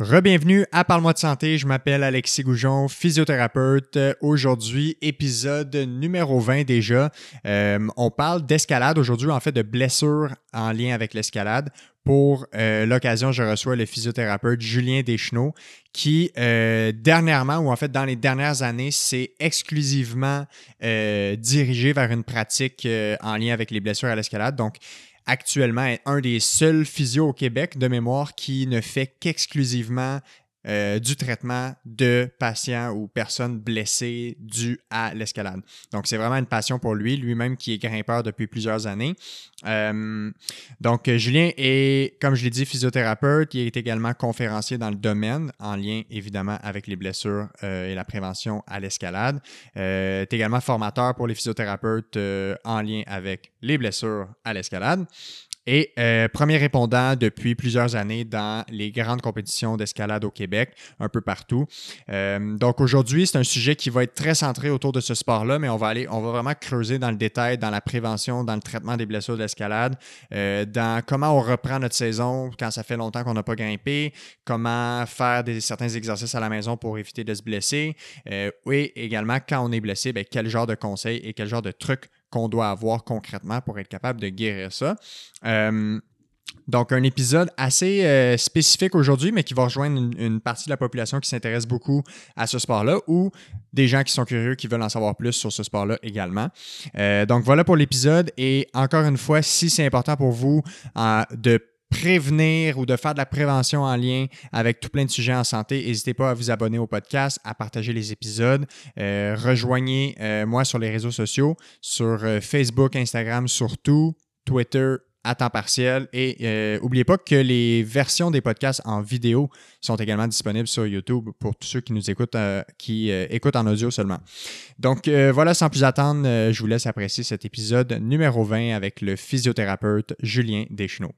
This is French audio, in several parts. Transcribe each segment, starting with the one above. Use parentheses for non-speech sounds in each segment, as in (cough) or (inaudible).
Rebienvenue à Parle-moi de santé, je m'appelle Alexis Goujon, physiothérapeute. Aujourd'hui, épisode numéro 20 déjà. Euh, on parle d'escalade aujourd'hui, en fait de blessures en lien avec l'escalade. Pour euh, l'occasion, je reçois le physiothérapeute Julien Deschenaux qui, euh, dernièrement, ou en fait dans les dernières années, s'est exclusivement dirigé vers une pratique en lien avec les blessures à l'escalade. Donc, actuellement est un des seuls physios au Québec de mémoire qui ne fait qu'exclusivement euh, du traitement de patients ou personnes blessées dues à l'escalade. Donc, c'est vraiment une passion pour lui, lui-même qui est grimpeur depuis plusieurs années. Euh, donc, Julien est, comme je l'ai dit, physiothérapeute. Il est également conférencier dans le domaine, en lien évidemment avec les blessures euh, et la prévention à l'escalade. est également formateur pour les physiothérapeutes en lien avec les blessures à l'escalade et euh, premier répondant depuis plusieurs années dans les grandes compétitions d'escalade au Québec, un peu partout. Euh, donc aujourd'hui, c'est un sujet qui va être très centré autour de ce sport-là, mais on va aller, vraiment creuser dans le détail, dans la prévention, dans le traitement des blessures d'escalade, euh, dans comment on reprend notre saison quand ça fait longtemps qu'on n'a pas grimpé, comment faire des, certains exercices à la maison pour éviter de se blesser, et également quand on est blessé, ben, quel genre de conseils et quel genre de trucs qu'on doit avoir concrètement pour être capable de guérir ça. Euh, donc, un épisode assez euh, spécifique aujourd'hui, mais qui va rejoindre une, partie de la population qui s'intéresse beaucoup à ce sport-là ou des gens qui sont curieux, qui veulent en savoir plus sur ce sport-là également. Euh, donc, voilà pour l'épisode. Et encore une fois, si c'est important pour vous de prévenir ou de faire de la prévention en lien avec tout plein de sujets en santé, n'hésitez pas à vous abonner au podcast, à partager les épisodes. Euh, rejoignez euh, moi sur les réseaux sociaux, sur euh, Facebook, Instagram surtout, Twitter à temps partiel. Et n'oubliez pas que les versions des podcasts en vidéo sont également disponibles sur YouTube pour tous ceux qui nous écoutent, qui écoutent en audio seulement. Donc voilà, sans plus attendre, je vous laisse apprécier cet épisode numéro 20 avec le physiothérapeute Julien Deschenaux.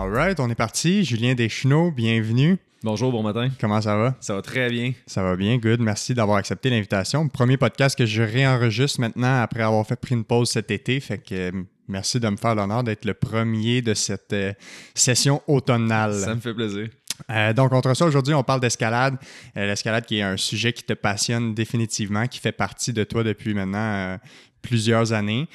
Alright, on est parti. Julien Deschenaux, bienvenue. Bonjour, bon matin. Comment ça va? Ça va très bien. Ça va bien, good. Merci d'avoir accepté l'invitation. Premier podcast que je réenregistre maintenant après avoir fait pris une pause cet été. Fait que euh, merci de me faire l'honneur d'être le premier de cette euh, session automnale. Ça me fait plaisir. Euh, donc, contre ça, aujourd'hui, on parle d'escalade. L'escalade qui est un sujet qui te passionne définitivement, qui fait partie de toi depuis maintenant plusieurs années.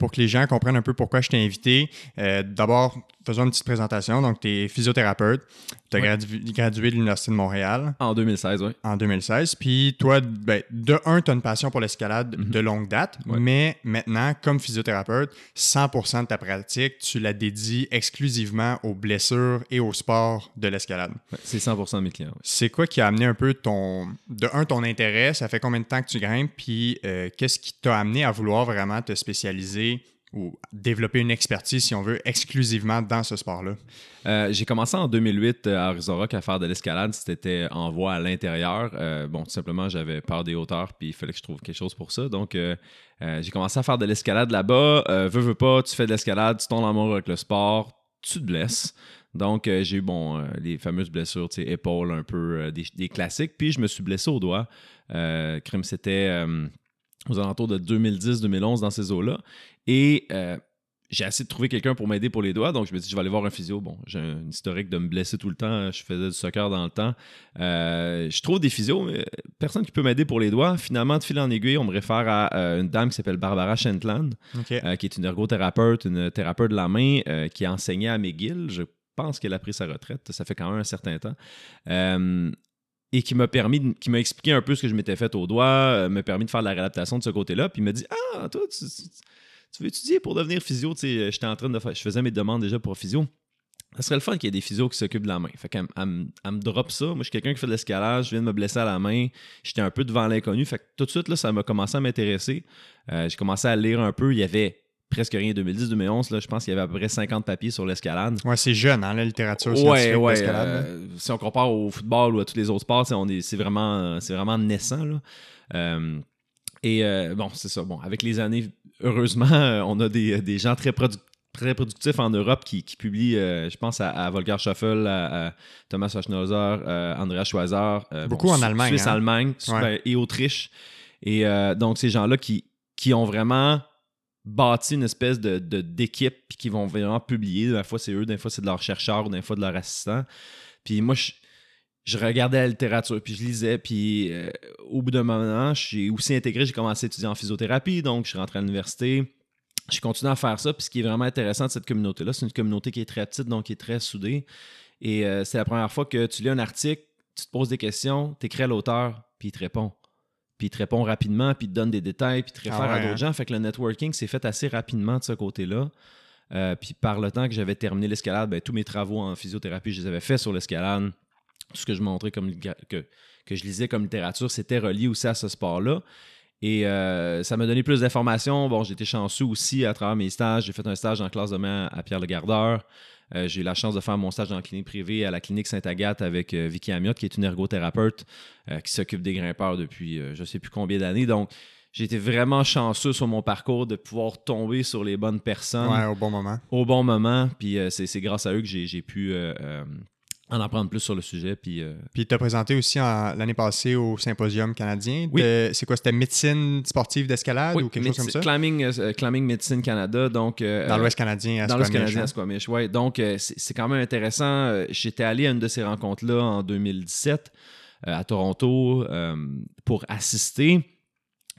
pour que les gens comprennent un peu pourquoi je t'ai invité, d'abord, faisons une petite présentation. Donc, tu es physiothérapeute. Tu as gradué de l'Université de Montréal. En 2016, oui. En 2016. Puis toi, ben, de un, tu as une passion pour l'escalade mhm. de longue date, mais maintenant, comme physiothérapeute, 100% de ta pratique, tu la dédies exclusivement aux blessures et au sport de l'escalade. c'est 100% de mes clients. C'est quoi qui a amené un peu ton, de un, ton intérêt? Ça fait combien de temps que tu grimpes? Puis euh, qu'est-ce qui t'a amené à vouloir vraiment te spécialiser ou développer une expertise, si on veut, exclusivement dans ce sport-là? Euh, j'ai commencé en 2008 euh, à Arizona à faire de l'escalade. C'était en voie à l'intérieur. Euh, bon, tout simplement, j'avais peur des hauteurs, puis il fallait que je trouve quelque chose pour ça. Donc, j'ai commencé à faire de l'escalade là-bas. veux, veux pas, tu fais de l'escalade, tu tombes en amour avec le sport, tu te blesses. Donc, j'ai eu bon, les fameuses blessures, tu sais, épaules un peu, des, des, classiques. Puis, je me suis blessé au doigt. crime, c'était aux alentours de 2010-2011 dans ces eaux-là. Et euh, j'ai essayé de trouver quelqu'un pour m'aider pour les doigts. Donc, je me dis, je vais aller voir un physio. Bon, j'ai un historique de me blesser tout le temps. Je faisais du soccer dans le temps. Euh, je trouve des physios, mais personne qui peut m'aider pour les doigts. Finalement, de fil en aiguille, on me réfère à euh, une dame qui s'appelle Barbara Shentland, qui est une ergothérapeute, une thérapeute de la main, qui a enseigné à McGill. Je pense qu'elle a pris sa retraite. Ça fait quand même un certain temps et qui m'a permis, qui m'a expliqué un peu ce que je m'étais fait au doigt, euh, m'a permis de faire de la réadaptation de ce côté-là. Puis il m'a dit Ah, toi, tu, veux étudier pour devenir physio? J'étais en train de faire, je faisais mes demandes déjà pour physio. Ça serait le fun qu'il y ait des physios qui s'occupent de la main. Fait qu'elle me drop ça. Moi, je suis quelqu'un qui fait de l'escalade, je viens de me blesser à la main. J'étais un peu devant l'inconnu. Fait que tout de suite, là, ça m'a commencé à m'intéresser. Euh, j'ai commencé à lire un peu. Il y avait presque rien. 2010-2011, je pense qu'il y avait à peu près 50 papiers sur l'escalade. Ouais, c'est jeune, hein, la littérature ouais, ouais, euh, si on compare au football ou à tous les autres sports, c'est vraiment, vraiment naissant. Là. Euh, et euh, bon, c'est ça. Bon, avec les années, heureusement, on a des, des gens très productifs très productif en Europe qui, qui publie, je pense, à, à Volker Shuffle, à, Thomas Hochnoser, Andreas Schweizer. Beaucoup en Allemagne. Suisse, hein? Allemagne et Autriche. Et donc, ces gens-là qui, qui ont vraiment bâti une espèce de, d'équipe puis qui vont vraiment publier. Des fois, c'est eux, des fois, c'est de leurs chercheurs, des fois, de leurs assistants. Puis moi, je, regardais la littérature, puis je lisais, puis euh, au bout d'un moment, j'ai aussi intégré, j'ai commencé à étudier en physiothérapie, donc je suis rentré à l'université. J'ai continué à faire ça, puis ce qui est vraiment intéressant de cette communauté-là, c'est une communauté qui est très petite, donc qui est très soudée. Et euh, c'est la première fois que tu lis un article, tu te poses des questions, tu écris à l'auteur, puis il te répond puis il te répond rapidement, puis il te donne des détails, puis il te réfère ah à d'autres hein? gens. Fait que le networking s'est fait assez rapidement de ce côté-là. Euh, puis par le temps que j'avais terminé l'escalade, ben, tous mes travaux en physiothérapie, je les avais faits sur l'escalade. Tout ce que je montrais comme que, que je lisais comme littérature, c'était relié aussi à ce sport-là. Et euh, ça m'a donné plus d'informations. Bon, j'ai été chanceux aussi à travers mes stages. J'ai fait un stage en classe de main à Pierre Le Gardeur. Euh, j'ai eu la chance de faire mon stage la clinique privée à la clinique Sainte-Agathe avec euh, Vicky Amiot, qui est une ergothérapeute qui s'occupe des grimpeurs depuis je ne sais plus combien d'années. Donc, j'ai été vraiment chanceux sur mon parcours de pouvoir tomber sur les bonnes personnes. Ouais, au bon moment. Au bon moment. Puis c'est grâce à eux que j'ai pu en apprendre plus sur le sujet. Puis, euh... puis tu as présenté aussi l'année passée au Symposium canadien. Oui. C'est quoi C'était médecine sportive d'escalade ou quelque chose comme ça? Climbing, euh, climbing Médecine Canada. Donc, euh, dans l'Ouest canadien, à Dans l'Ouest canadien, à Squamish, oui. Donc, euh, c'est quand même intéressant. J'étais allé à une de ces rencontres-là en 2017 à Toronto pour assister.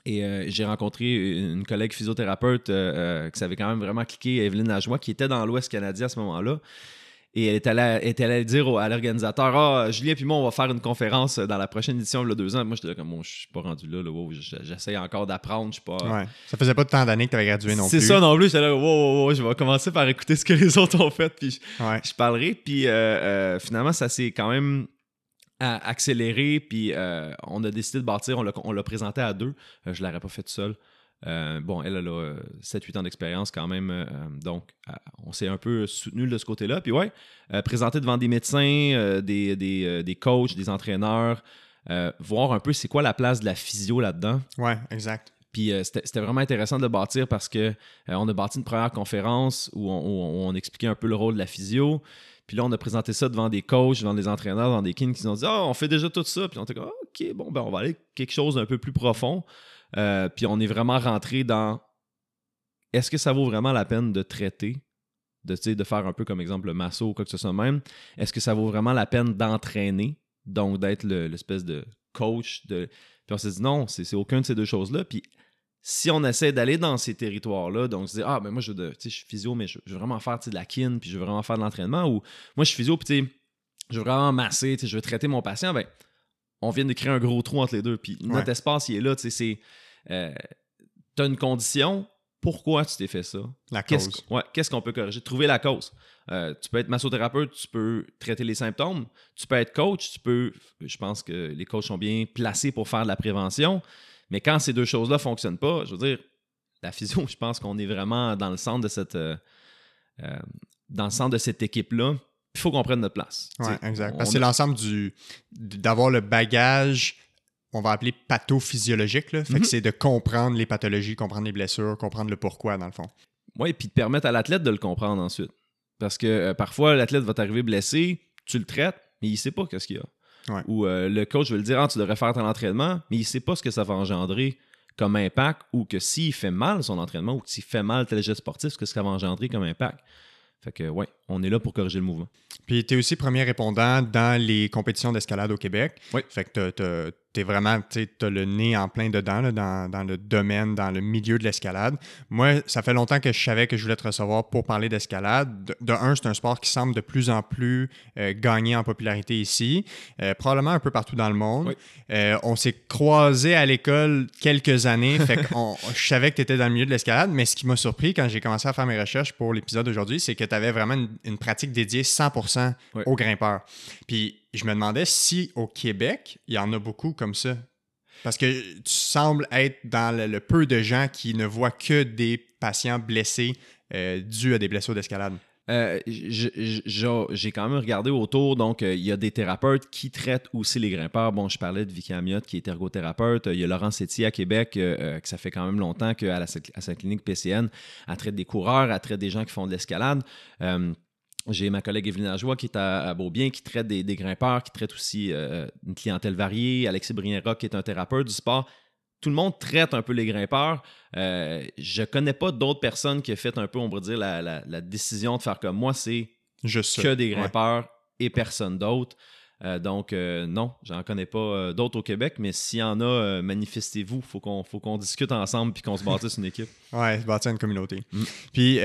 Et j'ai rencontré une collègue physiothérapeute qui savait quand même vraiment cliquer, Evelyne Lajoie, qui était dans l'Ouest canadien à ce moment-là. Et elle est allée, dire à l'organisateur Ah, Julien puis moi, on va faire une conférence dans la prochaine édition, le deux ans. Moi, j'étais là, comme, moi, je suis pas rendu là, là j'essaie encore d'apprendre. Je suis pas. Ouais. Ça faisait pas tant d'années que tu avais gradué non plus. C'est ça non plus. J'étais là, wow, wow, wow, je vais commencer par écouter ce que les (laughs) autres ont fait, puis je, parlerai. Puis euh, euh, finalement, ça s'est quand même accéléré, puis euh, on a décidé de bâtir, on l'a présenté à deux. je l'aurais pas fait tout seul. Euh, bon, elle, a 7-8 ans d'expérience quand même, euh, donc euh, on s'est un peu soutenu de ce côté-là. Puis ouais, présenter devant des médecins, des, des, des, coachs, des entraîneurs, voir un peu c'est quoi la place de la physio là-dedans. Ouais, exact. Puis c'était vraiment intéressant de bâtir parce que on a bâti une première conférence où on, expliquait un peu le rôle de la physio. Puis là, on a présenté ça devant des coachs, devant des entraîneurs, devant des kings qui nous ont dit Ah, on fait déjà tout ça. Puis on était comme OK, bon, ben on va aller quelque chose d'un peu plus profond. Euh, puis on est vraiment rentré dans est-ce que ça vaut vraiment la peine de traiter, de, faire un peu comme exemple le masso ou quoi que ce soit même? Est-ce que ça vaut vraiment la peine d'entraîner, donc d'être l'espèce de coach? De... Puis on s'est dit non, c'est aucune de ces deux choses-là. Puis si on essaie d'aller dans ces territoires-là, donc se dire, ah, ben moi, je, je suis physio, mais je, veux vraiment faire de la kin, puis je veux vraiment faire de l'entraînement, ou moi, je suis physio, puis je veux vraiment masser, je veux traiter mon patient, ben, on vient de créer un gros trou entre les deux. Puis notre espace, il est là. Tu sais, euh, as une condition, pourquoi tu t'es fait ça? La cause. Qu'est-ce qu'on peut corriger? Trouver la cause. Euh, tu peux être massothérapeute, tu peux traiter les symptômes, tu peux être coach, tu peux. Je pense que les coachs sont bien placés pour faire de la prévention. Mais quand ces deux choses-là ne fonctionnent pas, je veux dire, la physio, (laughs) je pense qu'on est vraiment dans le centre de cette. Euh, dans le centre de cette équipe-là il faut qu'on prenne notre place. Oui, exact. Parce que c'est l'ensemble du d'avoir le bagage, on va appeler pathophysiologique. Là. Fait que mhm. c'est de comprendre les pathologies, comprendre les blessures, comprendre le pourquoi, dans le fond. Oui, et puis de permettre à l'athlète de le comprendre ensuite. Parce que euh, parfois, l'athlète va t'arriver blessé, tu le traites, mais il sait pas qu'est-ce qu'il y a. Ou euh, le coach va le dire, ah, tu devrais faire ton entraînement, mais il sait pas ce que ça va engendrer comme impact ou que s'il fait mal son entraînement ou s'il fait mal tel geste sportif, ce que ça va engendrer comme impact. Fait que, ouais, on est là pour corriger le mouvement. Puis, tu es aussi premier répondant dans les compétitions d'escalade au Québec. Oui. Fait que tu es vraiment, tu as le nez en plein dedans, dans, le domaine, dans le milieu de l'escalade. Moi, ça fait longtemps que je savais que je voulais te recevoir pour parler d'escalade. De, un, c'est un sport qui semble de plus en plus euh, gagner en popularité ici, euh, probablement un peu partout dans le monde. Euh, on s'est croisés à l'école quelques années, fait que (laughs) je savais que tu étais dans le milieu de l'escalade, mais ce qui m'a surpris quand j'ai commencé à faire mes recherches pour l'épisode d'aujourd'hui, c'est que tu avais vraiment une, une, pratique dédiée 100% aux grimpeurs. Puis je me demandais si au Québec, il y en a beaucoup comme ça. Parce que tu sembles être dans le, peu de gens qui ne voient que des patients blessés euh, dus à des blessures d'escalade. Euh, j'ai quand même regardé autour, donc euh, il y a des thérapeutes qui traitent aussi les grimpeurs. Bon, je parlais de Vicky Amiot qui est ergothérapeute. Il y a Laurent Sétier à Québec, que ça fait quand même longtemps qu'à sa clinique PCN, elle traite des coureurs, elle traite des gens qui font de l'escalade. J'ai ma collègue Evelyne Ajoie qui est à, Beaubien, qui traite des, grimpeurs, qui traite aussi une clientèle variée. Alexis Brienrock qui est un thérapeute du sport tout le monde traite un peu les grimpeurs. Euh, je connais pas d'autres personnes qui ont fait un peu, on pourrait dire, la, décision de faire comme moi, c'est que des grimpeurs et personne d'autre. Euh, donc, euh, non, j'en connais pas euh, d'autres au Québec, mais s'il y en a, manifestez-vous. Faut qu'on faut qu'on discute ensemble puis qu'on se bâtisse une équipe. (laughs) Ouais, se bâtir une communauté. Mm. Puis,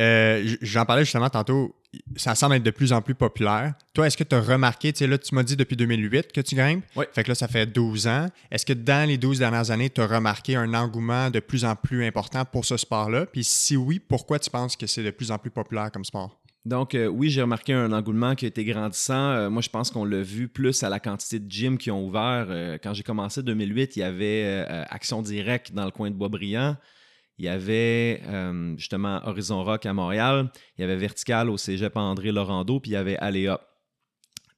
j'en parlais justement tantôt, ça semble être de plus en plus populaire. Toi, est-ce que tu as remarqué, tu sais, là, tu m'as dit depuis 2008 que tu grimpes. Oui. Fait que là, ça fait 12 ans. Est-ce que dans les 12 dernières années, tu as remarqué un engouement de plus en plus important pour ce sport-là? Puis si oui, pourquoi tu penses que c'est de plus en plus populaire comme sport? Donc, euh, oui, j'ai remarqué un engouement qui a été grandissant. Euh, moi, je pense qu'on l'a vu plus à la quantité de gyms qui ont ouvert. Euh, quand j'ai commencé en 2008, il y avait Action Directe dans le coin de Boisbriand. Il y avait justement Horizon Rock à Montréal. Il y avait Vertical au cégep André Laurando. Puis il y avait Aléa.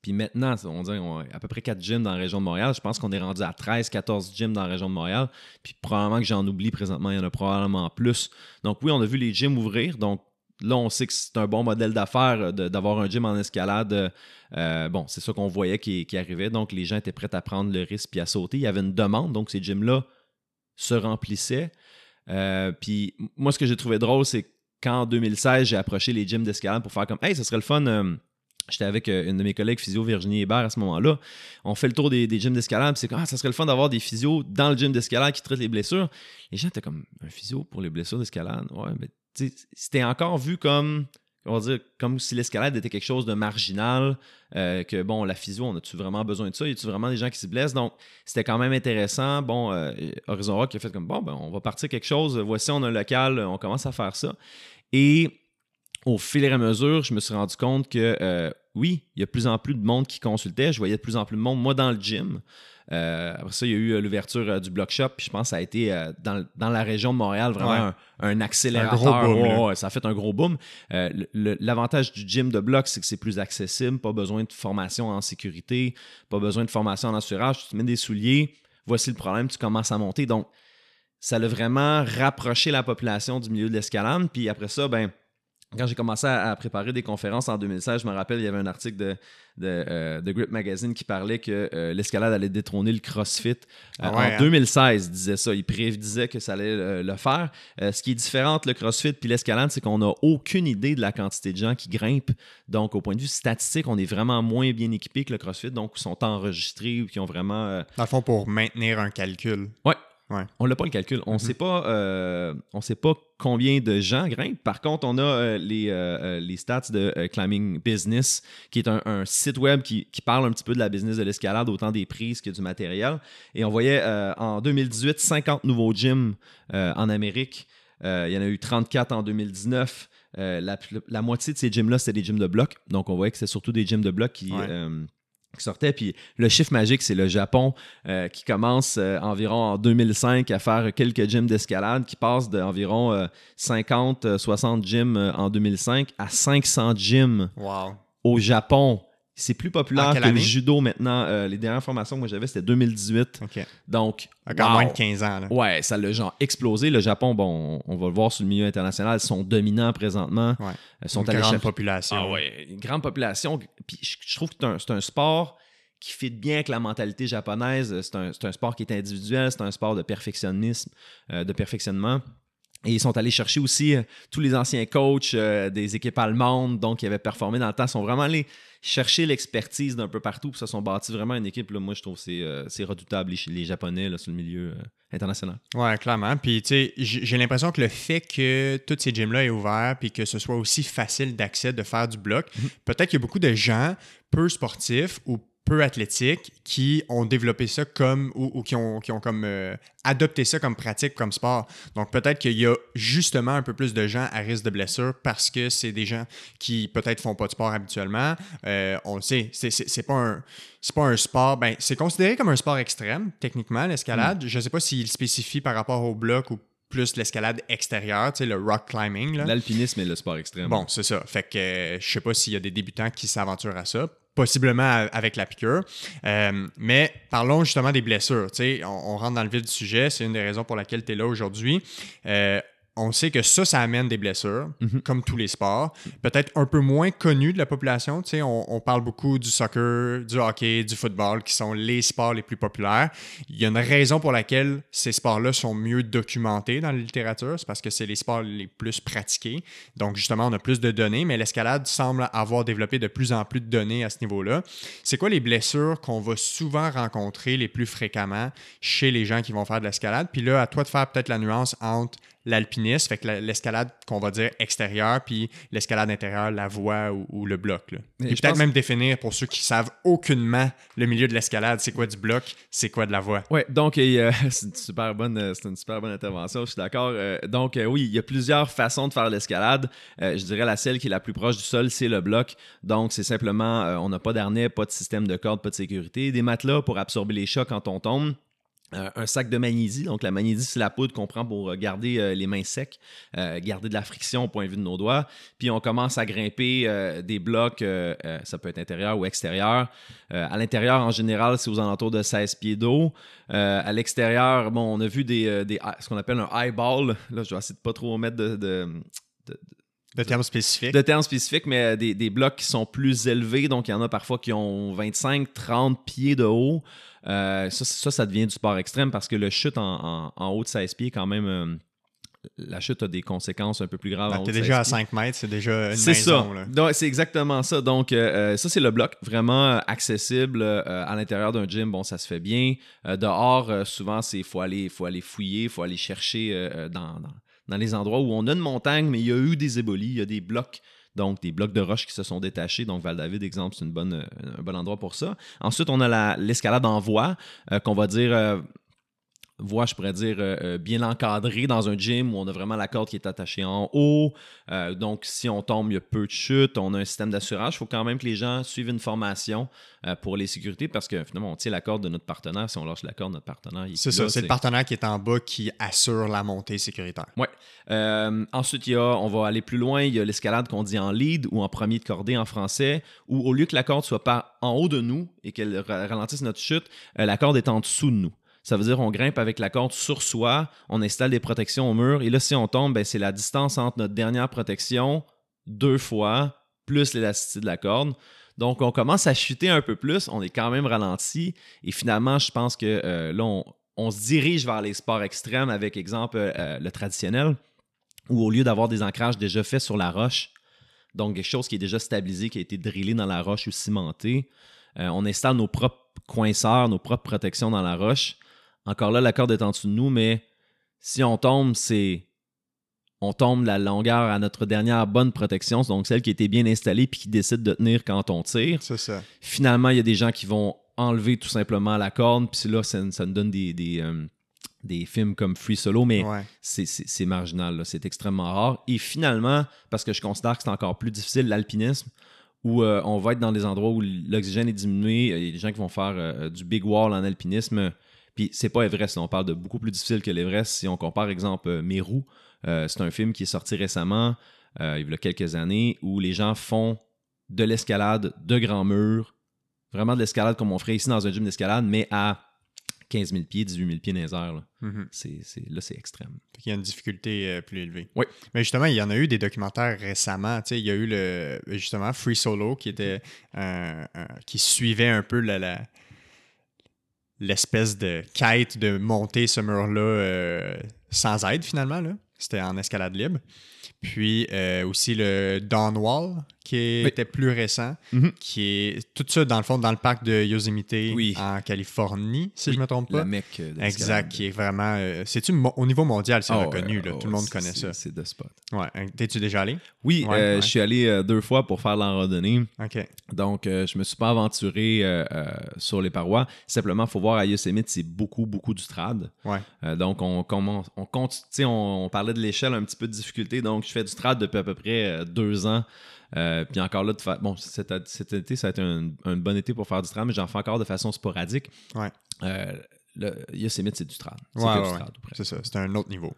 Puis maintenant, on dit on a à peu près 4 gyms dans la région de Montréal. Je pense qu'on est rendu à 13, 14 gyms dans la région de Montréal. Puis probablement que j'en oublie présentement, il y en a probablement plus. Donc oui, on a vu les gyms ouvrir. Donc là, on sait que c'est un bon modèle d'affaires euh, d'avoir un gym en escalade. Euh, euh, bon, c'est ça qu'on voyait qui, arrivait. Donc, les gens étaient prêts à prendre le risque puis à sauter. Il y avait une demande, donc ces gyms-là se remplissaient. puis moi, ce que j'ai trouvé drôle, c'est qu'en 2016, j'ai approché les gyms d'escalade pour faire comme Hey, ce serait le fun. J'étais avec une de mes collègues physio, Virginie Hébert, à ce moment-là. On fait le tour des, gyms d'escalade. C'est comme, ah, ça serait le fun d'avoir des physios dans le gym d'escalade qui traitent les blessures. Les gens étaient comme, un physio pour les blessures d'escalade? Ouais, mais c'était encore vu comme on va dire, comme si l'escalade était quelque chose de marginal, euh, que bon, la physio, on a-tu vraiment besoin de ça? Y a-tu vraiment des gens qui se blessent? Donc, c'était quand même intéressant. Bon, euh, Horizon Rock a fait comme bon, ben, on va partir quelque chose. Voici, on a un local, on commence à faire ça. Et au fil et à mesure, je me suis rendu compte que euh, oui, il y a de plus en plus de monde qui consultait. Je voyais de plus en plus de monde, moi, dans le gym. Euh, après ça, il y a eu euh, l'ouverture euh, du Block Shop. Puis je pense que ça a été dans, la région de Montréal vraiment un, accélérateur. ça a fait un gros boom. L'avantage du gym de Block, c'est que c'est plus accessible. Pas besoin de formation en sécurité, pas besoin de formation en assurage. Tu te mets des souliers, voici le problème, tu commences à monter. Donc, ça a vraiment rapproché la population du milieu de l'escalade. Puis après ça, ben quand j'ai commencé à, préparer des conférences en 2016, je me rappelle, il y avait un article de, de, euh, Grip Magazine qui parlait que euh, l'escalade allait détrôner le CrossFit. Euh, ah en 2016, hein? disait ça. Il prédisait que ça allait le faire. ce qui est différent entre le CrossFit et l'escalade, c'est qu'on n'a aucune idée de la quantité de gens qui grimpent. Donc, au point de vue statistique, on est vraiment moins bien équipé que le CrossFit. Donc, ils sont enregistrés ou qui ont vraiment. Dans le fond, pour maintenir un calcul. Ouais, on n'a pas le calcul. On ne sait pas, euh, sait pas combien de gens grimpent. Par contre, on a euh, euh, les, stats de Climbing Business, qui est un, site web qui, parle un petit peu de la business de l'escalade, autant des prises que du matériel. Et on voyait en 2018 50 nouveaux gyms en Amérique. il y en a eu 34 en 2019. La, moitié de ces gyms-là, c'était des gyms de bloc. Donc, on voyait que c'est surtout des gyms de bloc qui qui sortait. Puis le chiffre magique, c'est le Japon euh, qui commence euh, environ en 2005 à faire quelques gyms d'escalade, qui passe d'environ 50-60 euh, gyms en 2005 à 500 gyms au Japon. C'est plus populaire que le judo maintenant. Euh, les dernières formations que moi j'avais, c'était 2018. Donc. Encore moins de 15 ans. Ouais, ça l'a genre explosé. Le Japon, bon, on, va le voir sur le milieu international, ils sont dominants présentement. Ouais. Ils sont une grande population. Ah ouais, une grande population. Puis je, trouve que c'est un, sport qui fit bien avec la mentalité japonaise. C'est un, sport qui est individuel, c'est un sport de perfectionnisme, euh, de perfectionnement. Et ils sont allés chercher aussi euh, tous les anciens coachs des équipes allemandes, donc qui avaient performé dans le temps, sont vraiment allés chercher l'expertise d'un peu partout. Puis ça, sont bâtis vraiment une équipe. Là, moi, je trouve que c'est, euh, redoutable, les, Japonais, là, sur le milieu euh, international. Ouais, clairement. Puis, tu sais, j'ai l'impression que le fait que tous ces gyms-là aient ouvert puis que ce soit aussi facile d'accès, de faire du bloc, mhm. peut-être qu'il y a beaucoup de gens peu sportifs ou peu athlétiques qui ont développé ça comme ou, qui, ont, qui ont comme euh, adopté ça comme pratique, comme sport. Donc peut-être qu'il y a justement un peu plus de gens à risque de blessure parce que c'est des gens qui peut-être font pas de sport habituellement. Euh, on le sait, c'est pas un c'est pas un sport, ben c'est considéré comme un sport extrême techniquement l'escalade. Je mm. Je sais pas s'il spécifie par rapport au bloc ou plus l'escalade extérieure, tu sais, le rock climbing. L'alpinisme et le sport extrême. Bon, c'est ça. Fait que euh, je sais pas s'il y a des débutants qui s'aventurent à ça. Possiblement avec la piqûre. Euh, mais parlons justement des blessures. Tu sais, on, on rentre dans le vif du sujet. C'est une des raisons pour laquelle tu es là aujourd'hui. Euh, on sait que ça, ça amène des blessures, Mhm. comme tous les sports. Peut-être un peu moins connus de la population. Tu sais, on, on parle beaucoup du soccer, du hockey, du football, qui sont les sports les plus populaires. Il y a une raison pour laquelle ces sports-là sont mieux documentés dans la littérature. C'est parce que c'est les sports les plus pratiqués. Donc, justement, on a plus de données, mais l'escalade semble avoir développé de plus en plus de données à ce niveau-là. C'est quoi les blessures qu'on va souvent rencontrer les plus fréquemment chez les gens qui vont faire de l'escalade? Puis là, à toi de faire peut-être la nuance entre l'alpinisme, fait que l'escalade qu'on va dire extérieure, puis l'escalade intérieure, la voie ou, ou le bloc. Là. Et peut-être pense- même définir pour ceux qui savent aucunement le milieu de l'escalade, c'est quoi du bloc, c'est quoi de la voie. Ouais, donc euh, (laughs) c'est une super bonne, euh, c'est une super bonne intervention, je suis d'accord. Euh, donc euh, oui, il y a plusieurs façons de faire l'escalade. Je dirais la celle qui est la plus proche du sol, c'est le bloc. Donc c'est simplement, on n'a pas d'harnais, pas de système de corde, pas de sécurité, des matelas pour absorber les chocs quand on tombe. Euh, un sac de magnésie. Donc, la magnésie, c'est la poudre qu'on prend pour euh, garder euh, les mains secs, euh, garder de la friction au point de vue de nos doigts. Puis, on commence à grimper des blocs, ça peut être intérieur ou extérieur. À l'intérieur, en général, c'est aux alentours de 16 pieds d'eau. À l'extérieur, bon, on a vu des, des ce qu'on appelle un eyeball. Là, je vais essayer de pas trop mettre de, de, De termes spécifiques. de termes spécifiques, mais des, des blocs qui sont plus élevés. Donc, il y en a parfois qui ont 25, 30 pieds de haut. Euh, ça, ça, ça devient du sport extrême parce que le chute en, en- en haut de 16 pieds, quand même, euh, la chute a des conséquences un peu plus graves. T'es de 16 déjà à pieds. 5 mètres, c'est déjà une C'est ça. C'est exactement ça. Donc, euh, ça, c'est le bloc. Vraiment accessible euh, à l'intérieur d'un gym. Bon, ça se fait bien. Euh, dehors, souvent, il faut aller, faut aller fouiller, il faut aller chercher dans, dans, dans les endroits où on a une montagne, mais il y a eu des ébolies, il y a des blocs. Donc, des blocs de roches qui se sont détachés. Donc, Val-David, exemple, c'est euh, un bon endroit pour ça. Ensuite, on a la- l'escalade en voie, euh, qu'on va dire euh, voie, je pourrais dire, euh, euh, bien encadrée dans un gym où on a vraiment la corde qui est attachée en haut. Euh, donc, si on tombe, il y a peu de chutes. On a un système d'assurage. Il faut quand même que les gens suivent une formation euh, pour les sécurités parce que finalement, on tient la corde de notre partenaire. Si on lâche la corde, notre partenaire, il est C'est ça, c'est le partenaire qui est en bas qui assure la montée sécuritaire. Euh, ensuite, il y a, on va aller plus loin. Il y a l'escalade qu'on dit en lead ou en premier de cordée en français, où au lieu que la corde soit pas en haut de nous et qu'elle ra- ralentisse notre chute, la corde est en dessous de nous. Ça veut dire qu'on grimpe avec la corde sur soi, on installe des protections au mur, et là, si on tombe, ben, c'est la distance entre notre dernière protection deux fois, plus l'élasticité de la corde. Donc, on commence à chuter un peu plus, on est quand même ralenti, et finalement, je pense que euh, là, on, on se dirige vers les sports extrêmes avec, exemple, euh, le traditionnel, où au lieu d'avoir des ancrages déjà faits sur la roche, donc quelque chose qui est déjà stabilisé, qui a été drillé dans la roche ou cimenté, euh, on installe nos propres coinceurs, nos propres protections dans la roche. Encore là, la corde est en dessous de nous, mais si on tombe, c'est. On tombe la longueur à notre dernière bonne protection, donc celle qui été bien installée puis qui décide de tenir quand on tire. C'est ça. Finalement, il y a des gens qui vont enlever tout simplement la corde, puis là, ça, ça nous donne des, des, euh, des films comme Free Solo, mais Ouais. c'est- marginal, c'est extrêmement rare. Et finalement, parce que je considère que c'est encore plus difficile, l'alpinisme, où euh, on va être dans des endroits où l'oxygène est diminué, il y a des gens qui vont faire euh, du big wall en alpinisme, puis c'est pas Everest, là. on parle de beaucoup plus difficile que l'Everest. Si on compare, exemple, euh, Meru, euh, c'est un film qui est sorti récemment, euh, il y a quelques années, où les gens font de l'escalade de grands murs, vraiment de l'escalade comme on ferait ici dans un gym d'escalade, mais à 15 000 pieds, 18 000 pieds dans les airs. Là, Mhm. c'est, extrême. Fait qu'il y a une difficulté euh, plus élevée. Oui. Mais justement, il y en a eu des documentaires récemment. Tu sais, il y a eu le justement Free Solo qui était un- qui suivait un peu la, la- l'espèce de quête de monter ce mur-là euh, sans aide finalement. C'était en escalade libre. Puis euh, aussi le Dawnwall qui Oui. était plus récent, Mhm. qui est tout ça dans le fond dans le parc de Yosemite Oui. en Californie, si Oui, je me trompe La pas. mecque. Exact, qui est vraiment. euh, C'est-tu au niveau mondial, c'est Ah, reconnu, là, oh, tout le monde connaît ça. C'est de spot. Ouais. hein, T'es-tu déjà allé? Oui, Ouais, euh, ouais. je suis allé deux fois pour faire de la randonnée. OK. Donc, je me suis pas aventuré sur les parois. Simplement, il faut voir à Yosemite, c'est beaucoup, beaucoup du trad. Ouais. Donc, on commence, on sais, on, on parlait de l'échelle, un petit peu de difficulté. Donc, je fais du trad depuis à peu près euh, deux ans. Euh, puis encore là, de fa- bon, cet, cet été, ça a été un, un bon été pour faire du trad, mais j'en fais encore de façon sporadique. Ouais. Euh, le Yosemite, c'est du trad. C'est Ouais, ouais, ouais. ça, c'est un autre niveau.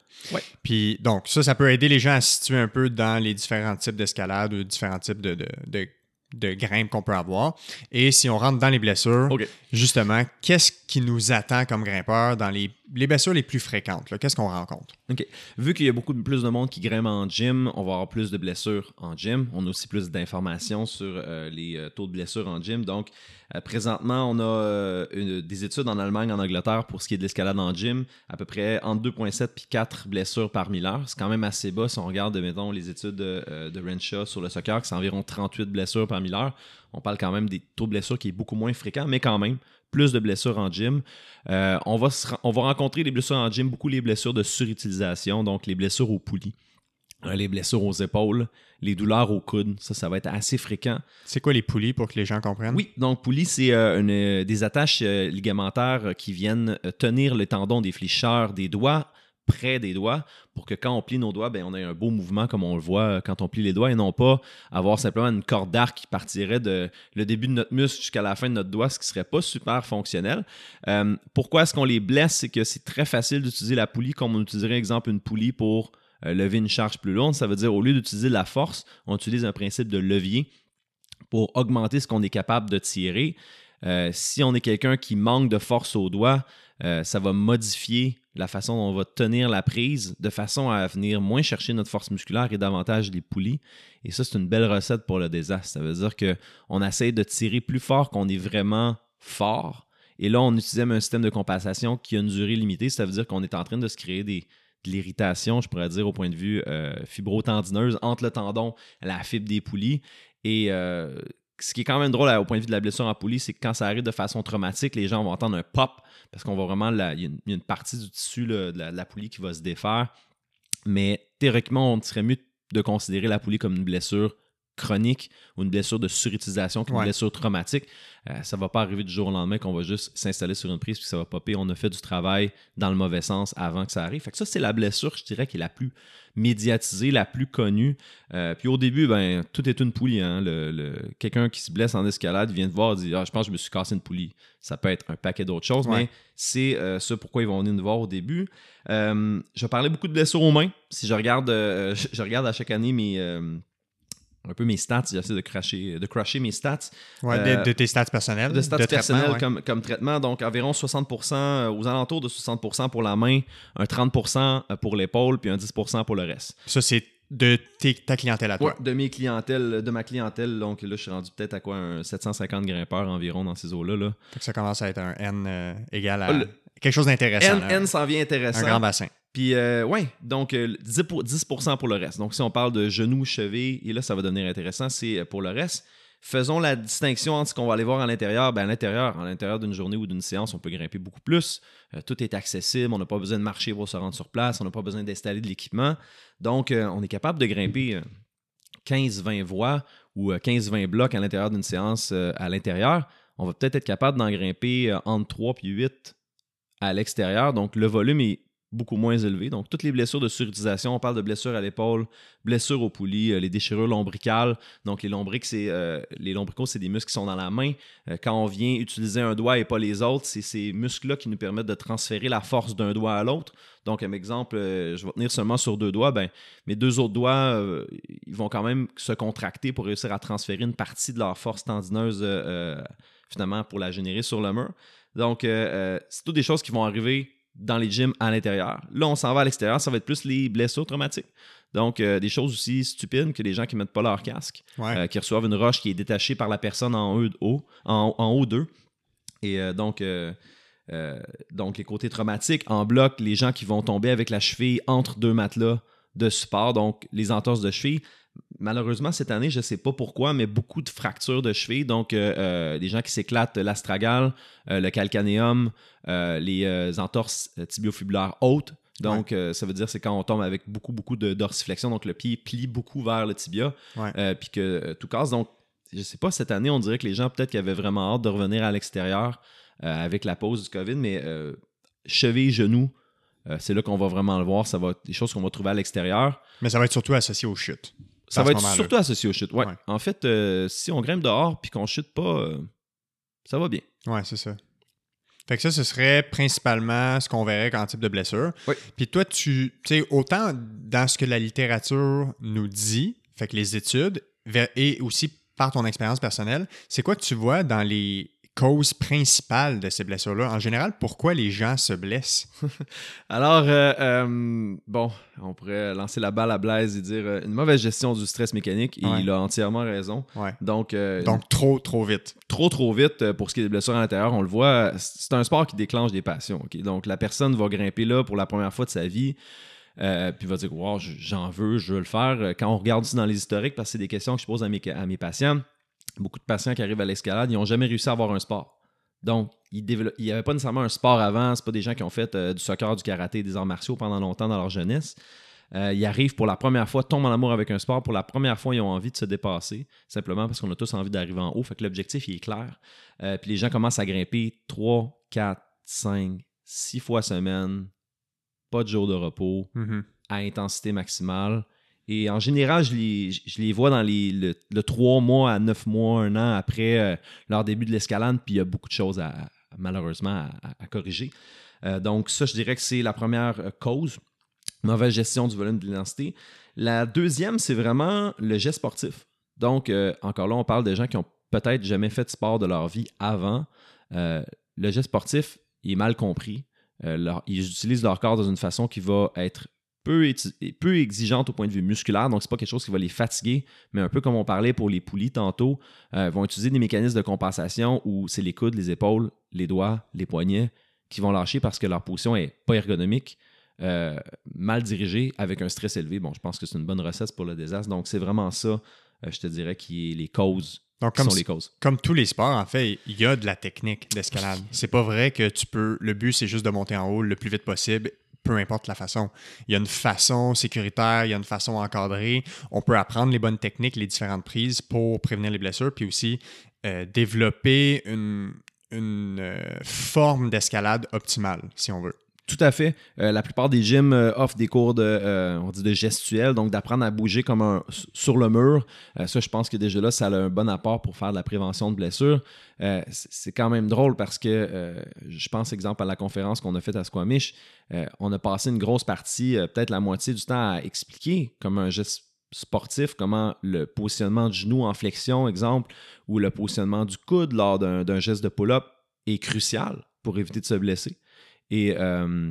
Puis donc, ça, ça peut aider les gens à se situer un peu dans les différents types d'escalade ou différents types de, de, de, de grimpes qu'on peut avoir. Et si on rentre dans les blessures, justement, qu'est-ce qui nous attend comme grimpeur dans les, les blessures les plus fréquentes? Qu'est-ce qu'on rencontre? Vu qu'il y a beaucoup plus de monde qui grimpe en gym, on va avoir plus de blessures en gym. On a aussi plus d'informations sur euh, les euh, taux de blessures en gym. Donc, euh, présentement, on a des études en Allemagne, en Angleterre pour ce qui est de l'escalade en gym, à peu près entre 2,7 puis 4 blessures par 1000 heures. C'est quand même assez bas si on regarde, mettons, les études de, Renshaw sur le soccer, qui c'est environ 38 blessures par 1000 heures. On parle quand même des taux de blessures qui est beaucoup moins fréquent, mais quand même, plus de blessures en gym. Euh, on, va se ren- on va rencontrer les blessures en gym, beaucoup les blessures de surutilisation, donc les blessures aux poulies, euh, les blessures aux épaules, les douleurs aux coudes. Ça, ça va être assez fréquent. C'est quoi les poulies pour que les gens comprennent? Oui, donc poulie, c'est euh, des attaches euh, ligamentaires qui viennent tenir le tendon des flécheurs des doigts près des doigts pour que quand on plie nos doigts, ben, on ait un beau mouvement comme on le voit euh, quand on plie les doigts et non pas avoir simplement une corde d'arc qui partirait de le début de notre muscle jusqu'à la fin de notre doigt, ce qui serait pas super fonctionnel. Euh, pourquoi est-ce qu'on les blesse? C'est que c'est très facile d'utiliser la poulie comme on utiliserait, exemple, une poulie pour euh, lever une charge plus lourde. Ça veut dire, au lieu d'utiliser la force, on utilise un principe de levier pour augmenter ce qu'on est capable de tirer. Si on est quelqu'un qui manque de force au doigt, euh, ça va modifier la façon dont on va tenir la prise de façon à venir moins chercher notre force musculaire et davantage les poulies. Et ça, c'est une belle recette pour le désastre. Ça veut dire qu'on essaye de tirer plus fort qu'on est vraiment fort. Et là, on utilisait un système de compensation qui a une durée limitée. Ça veut dire qu'on est en train de se créer des, de l'irritation, je pourrais dire, au point de vue euh, fibrotendineuse entre le tendon la fibre des poulies. Et euh, ce qui est quand même drôle là, au point de vue de la blessure en poulie, c'est que quand ça arrive de façon traumatique, les gens vont entendre un pop parce qu'on va vraiment. Il y, a une- partie du tissu de, la, de la poulie qui va se défaire. Mais théoriquement, on serait mieux de considérer la poulie comme une blessure chronique ou une blessure de surutilisation qu'une Ouais. blessure traumatique. Euh, ça va pas arriver du jour au lendemain qu'on va juste s'installer sur une prise puis ça va popper. On a fait du travail dans le mauvais sens avant que ça arrive. Fait que ça, c'est la blessure, je dirais, qui est la plus médiatisée, la plus connue. Euh, puis au début, ben, tout est une poulie. hein. Le- le- Quelqu'un qui se blesse en escalade vient te voir et dit Ah, Je pense que je me suis cassé une poulie. Ça peut être un paquet d'autres choses, Ouais. mais c'est euh, ça pourquoi ils vont venir nous voir au début. Euh, je parlais beaucoup de blessures aux mains. Si je regarde, euh, je, (laughs) je regarde à chaque année mes. Euh, un peu mes stats, j'essaie de cracher, de crasher mes stats. Ouais, Euh, de, de tes stats personnels. De stats personnels ouais. comme, comme traitement, donc environ 60%, euh, aux alentours de 60% pour la main, un 30% pour l'épaule, puis un 10% pour le reste. Ça, c'est de tes- ta clientèle à toi. Ouais, de mes clientèles, de ma clientèle, donc là, je suis rendu peut-être à quoi, un 750 grimpeurs environ dans ces eaux-là. Là. Ça commence à être un N euh, égal à Ah, le- quelque chose d'intéressant. N, là. N s'en vient un intéressant. grand bassin. Puis, euh, ouais, donc euh, 10%, pour, 10% pour le reste. Donc, si on parle de genoux, cheveux, et là, ça va devenir intéressant, c'est euh, pour le reste. Faisons la distinction entre ce qu'on va aller voir à l'intérieur. Ben, à l'intérieur, à l'intérieur d'une journée ou d'une séance, on peut grimper beaucoup plus. Euh, tout est accessible. On n'a pas besoin de marcher pour se rendre sur place. On n'a pas besoin d'installer de l'équipement. Donc, euh, on est capable de grimper euh, 15-20 voies ou euh, 15-20 blocs à l'intérieur d'une séance euh, à l'intérieur. On va peut-être être capable d'en grimper euh, entre 3 puis 8 à l'extérieur. Donc, le volume est beaucoup moins élevé. Donc, toutes les blessures de surutilisation, on parle de blessures à l'épaule, blessures aux poulies, euh, les déchirures lombricales. Donc, les lombriques, c'est euh, les lombricaux, c'est des muscles qui sont dans la main. Euh, quand on vient utiliser un doigt et pas les autres, c'est ces muscles-là qui nous permettent de transférer la force d'un doigt à l'autre. Donc, un exemple, je vais tenir seulement sur deux doigts, ben, mes deux autres doigts, ils vont quand même se contracter pour réussir à transférer une partie de leur force tendineuse, finalement, pour la générer sur le mur. Donc, c'est toutes des choses qui vont arriver dans les gyms à l'intérieur. Là, on s'en va à l'extérieur, ça va être plus les blessures traumatiques. Donc, euh, des choses aussi stupides que les gens qui mettent pas leur casque, Ouais. euh, qui reçoivent une roche qui est détachée par la personne en haut, haut- en, en haut d'eux. Et euh, donc, donc, les côtés traumatiques, en bloc, les gens qui vont tomber avec la cheville entre deux matelas de support, donc les entorses de cheville. Malheureusement, cette année, je ne sais pas pourquoi, mais beaucoup de fractures de cheville. Donc, euh, euh, des gens qui s'éclatent l'astragale, euh, le calcanéum, euh, les entorses tibiofibulaires hautes. Donc, ça veut dire c'est quand on tombe avec beaucoup, beaucoup de dorsiflexion. Donc, le pied plie beaucoup vers le tibia, puis que tout casse. Donc, je sais pas, cette année, on dirait que les gens, peut-être qu'ils avaient vraiment hâte de revenir à l'extérieur avec la pause du COVID, mais cheville, genoux, euh, c'est là qu'on va vraiment le voir. Ça va être des choses qu'on va trouver à l'extérieur. Mais ça va être surtout associé aux chutes. Ça va être surtout associé aux chutes. Ouais. Ouais. En fait, euh, si on grimpe dehors puis qu'on chute pas, euh, ça va bien. Ouais, c'est ça. Fait que ça, ce serait principalement ce qu'on verrait comme type de blessure. Oui. Puis toi, tu sais, autant dans ce que la littérature nous dit, fait que les études, et aussi par ton expérience personnelle, c'est quoi que tu vois dans les causes principales de ces blessures-là? En général, pourquoi les gens se blessent? (laughs) Alors, euh, euh, bon, on pourrait lancer la balle à Blaise et dire euh, une mauvaise gestion du stress mécanique, et Ouais. il a entièrement raison. Ouais. Donc, Donc, trop, trop vite. trop trop vite pour ce qui est des blessures à l'intérieur. On le voit, c'est un sport qui déclenche des passions. ok? Donc la personne va grimper là pour la première fois de sa vie. euh, puis va dire wow, j'en veux, je veux le faire. Quand on regarde aussi dans les historiques, parce que c'est des questions que je pose à mes, à mes patients, beaucoup de patients qui arrivent à l'escalade, ils n'ont jamais réussi à avoir un sport. Donc, il n'y avait pas nécessairement un sport avant. C'est pas des gens qui ont fait euh, du soccer, du karaté, des arts martiaux pendant longtemps dans leur jeunesse. Euh, ils arrivent pour la première fois, tombent en amour avec un sport. Pour la première fois, ils ont envie de se dépasser, simplement parce qu'on a tous envie d'arriver en haut. Fait que l'objectif, il est clair. Euh, puis les gens commencent à grimper 3, 4, 5, 6 fois semaine, pas de jour de repos, Mhm. à intensité maximale. Et en général, je les, vois dans les, le, le 3 mois à 9 mois, un an après euh, leur début de l'escalade, puis il y a beaucoup de choses à, malheureusement à, corriger. Euh, donc ça, je dirais que c'est la première euh, cause, mauvaise gestion du volume de l'intensité. La deuxième, c'est vraiment le geste sportif. Donc, encore là, on parle de gens qui ont peut-être jamais fait de sport de leur vie avant. Le geste sportif, est mal compris. Ils utilisent leur corps dans une façon qui va être peu, peu exigeante au point de vue musculaire, donc c'est pas quelque chose qui va les fatiguer, mais un peu comme on parlait pour les poulies tantôt, euh, vont utiliser des mécanismes de compensation où c'est les coudes, les épaules, les doigts, les poignets qui vont lâcher parce que leur position est pas ergonomique, euh, mal dirigée, avec un stress élevé. Bon, je pense que c'est une bonne recette pour le désastre, donc c'est vraiment ça, euh, je te dirais, qui est les causes, Donc, comme, sont les causes. comme tous les sports, en fait, il y a de la technique d'escalade. C'est pas vrai que tu peux. Le but, c'est juste de monter en haut le plus vite possible, peu importe la façon. Il y a une façon sécuritaire, il y a une façon encadrée. On peut apprendre les bonnes techniques, les différentes prises pour prévenir les blessures, puis aussi euh, développer une, euh, forme d'escalade optimale, si on veut. Tout à fait. Euh, la plupart des gyms euh, offrent des cours de, euh, de gestuel, donc d'apprendre à bouger comme un, sur le mur. Ça, je pense que déjà là, ça a un bon apport pour faire de la prévention de blessures. C'est quand même drôle parce que je pense, exemple, à la conférence qu'on a faite à Squamish, on a passé une grosse partie, peut-être la moitié du temps, à expliquer comme un geste sportif, comment le positionnement du genou en flexion, exemple, ou le positionnement du coude lors d'un geste de pull-up est crucial pour éviter de se blesser. Et euh,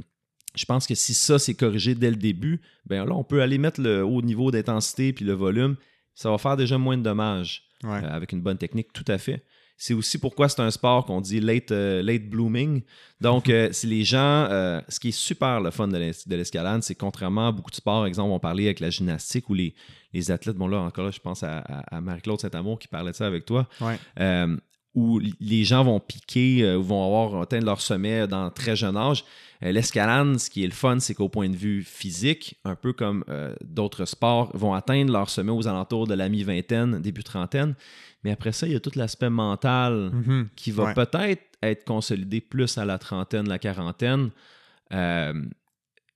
je pense que si ça, c'est corrigé dès le début, ben là, on peut aller mettre le haut niveau d'intensité puis le volume. Ça va faire déjà moins de dommages Ouais. euh, avec une bonne technique, tout à fait. C'est aussi pourquoi c'est un sport qu'on dit late, euh, late blooming. Donc, euh, c'est les gens, euh, ce qui est super le fun de l'es- de l'escalade, c'est contrairement à beaucoup de sports, exemple, on parlait avec la gymnastique ou les, les athlètes, bon là, encore là, je pense à, à- à Marie-Claude Saint-Amour qui parlait de ça avec toi, Ouais. Où les gens vont piquer, euh, vont avoir atteint leur sommet dans très jeune âge. Euh, L'escalade, ce qui est le fun, c'est qu'au point de vue physique, un peu comme euh, d'autres sports, vont atteindre leur sommet aux alentours de la mi-vingtaine, début trentaine. Mais après ça, il y a tout l'aspect mental Mhm. qui va Ouais. peut-être être consolidé plus à la trentaine, la quarantaine. Euh,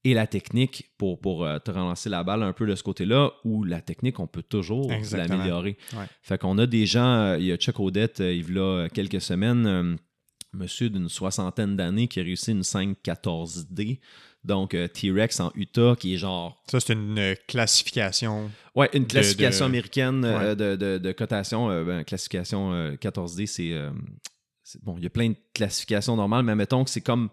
et la technique pour, pour euh, te relancer la balle un peu de ce côté-là, où la technique, on peut toujours l'améliorer. Ouais. Fait qu'on a des gens, euh, il y a Chuck Odette, euh, il y a quelques semaines, monsieur d'une soixantaine d'années qui a réussi une 5-14D, donc euh, T-Rex en Utah, qui est genre Ça, c'est une euh, classification. Ouais, une classification de- américaine euh, Ouais. de, de- cotation. ben, classification euh, 14D, c'est. euh, c'est- bon, il y a plein de classifications normales, mais mettons que c'est comme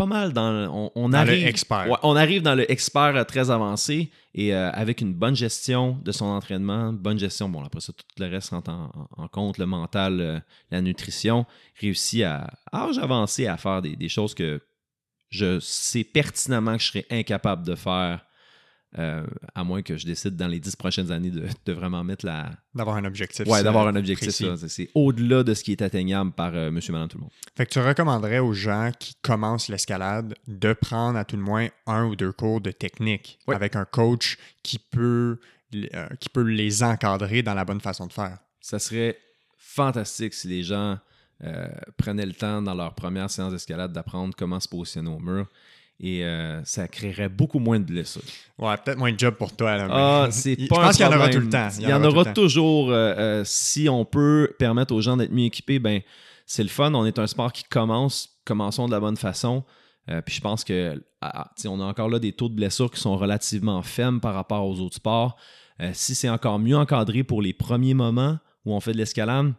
pas mal dans. On, on Dans le arrive, expert. Ouais, on arrive dans le expert euh, très avancé et euh, avec une bonne gestion de son entraînement, bonne gestion. Bon, après ça, tout le reste rentre en, en- en compte, le mental, euh, la nutrition, réussit à, à âge avancé à faire des, des choses que je sais pertinemment que je serais incapable de faire. Euh, à moins que je décide dans les dix prochaines années de, de vraiment mettre la. D'avoir un objectif. Ouais, d'avoir un objectif. C'est- au-delà de ce qui est atteignable par euh, monsieur, madame, tout le monde. Fait que tu recommanderais aux gens qui commencent l'escalade de prendre à tout le moins un ou deux cours de technique Ouais. avec un coach qui peut, euh, qui peut les encadrer dans la bonne façon de faire. Ça serait fantastique si les gens euh, prenaient le temps dans leur première séance d'escalade d'apprendre comment se positionner au mur. Et euh, ça créerait beaucoup moins de blessures. Ouais, peut-être moins de job pour toi. Là, mais- Ah, c'est (laughs) Je pas pense un qu'il y en aura tout le temps. Il y en aura toujours. euh, euh, si on peut permettre aux gens d'être mieux équipés, ben c'est le fun. On est un sport qui commence commençons de la bonne façon. Puis je pense que on a encore là des taux de blessures qui sont relativement faibles par rapport aux autres sports. Si c'est encore mieux encadré pour les premiers moments où on fait de l'escalade,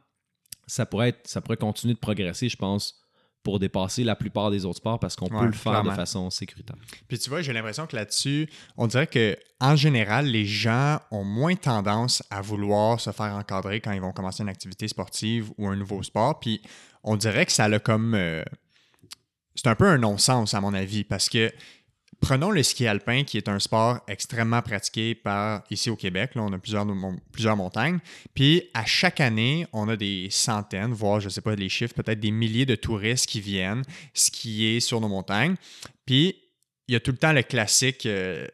ça pourrait, être, ça pourrait continuer de progresser, je pense, pour dépasser la plupart des autres sports parce qu'on peut le faire de façon sécuritaire. Puis tu vois, j'ai l'impression que là-dessus, on dirait que en général, les gens ont moins tendance à vouloir se faire encadrer quand ils vont commencer une activité sportive ou un nouveau sport. Puis on dirait que ça a comme. Euh, c'est un peu un non-sens, à mon avis, parce que Prenons le ski alpin, qui est un sport extrêmement pratiqué par ici au Québec. Là, on a plusieurs, plusieurs montagnes. Puis à chaque année, on a des centaines, voire je ne sais pas les chiffres, peut-être des milliers de touristes qui viennent skier sur nos montagnes. Puis il y a tout le temps le classique, euh,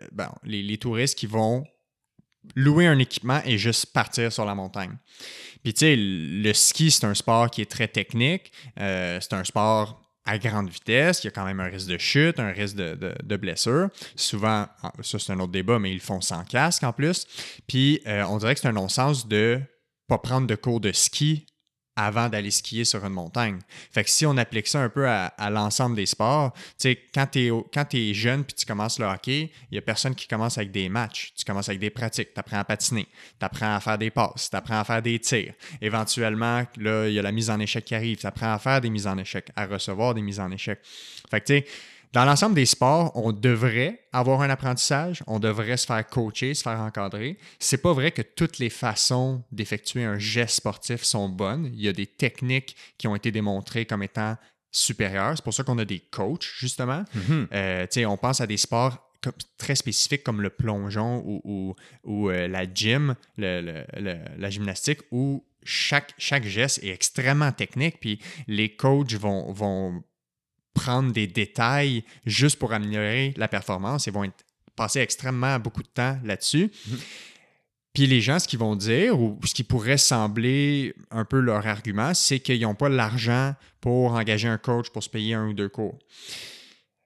les, touristes qui vont louer un équipement et juste partir sur la montagne. Puis tu sais, le ski, c'est un sport qui est très technique. Euh, c'est un sport à grande vitesse, il y a quand même un risque de chute, un risque de, blessure. Souvent, ça c'est un autre débat, mais ils font sans casque en plus. Puis euh, on dirait que c'est un non-sens de pas prendre de cours de ski avant d'aller skier sur une montagne. Fait que si on applique ça un peu à, l'ensemble des sports, tu sais, quand tu es, jeune puis tu commences le hockey, il n'y a personne qui commence avec des matchs. Tu commences avec des pratiques. Tu apprends à patiner, tu apprends à faire des passes, tu apprends à faire des tirs. Éventuellement, là, il y a la mise en échec qui arrive. Tu apprends à faire des mises en échec, à recevoir des mises en échec. Fait que tu sais, dans l'ensemble des sports, on devrait avoir un apprentissage, on devrait se faire coacher, se faire encadrer. C'est pas vrai que toutes les façons d'effectuer un geste sportif sont bonnes. Il y a des techniques qui ont été démontrées comme étant supérieures. C'est pour ça qu'on a des coachs, justement. Mm-hmm. Euh, on pense à des sports très spécifiques comme le plongeon ou, ou, euh, la gym, la gymnastique, où chaque, chaque geste est extrêmement technique. Puis les coachs vont, vont prendre des détails juste pour améliorer la performance. Ils vont passer extrêmement beaucoup de temps là-dessus. Mhm. Puis les gens, ce qu'ils vont dire, ou ce qui pourrait sembler un peu leur argument, c'est qu'ils n'ont pas l'argent pour engager un coach pour se payer un ou deux cours.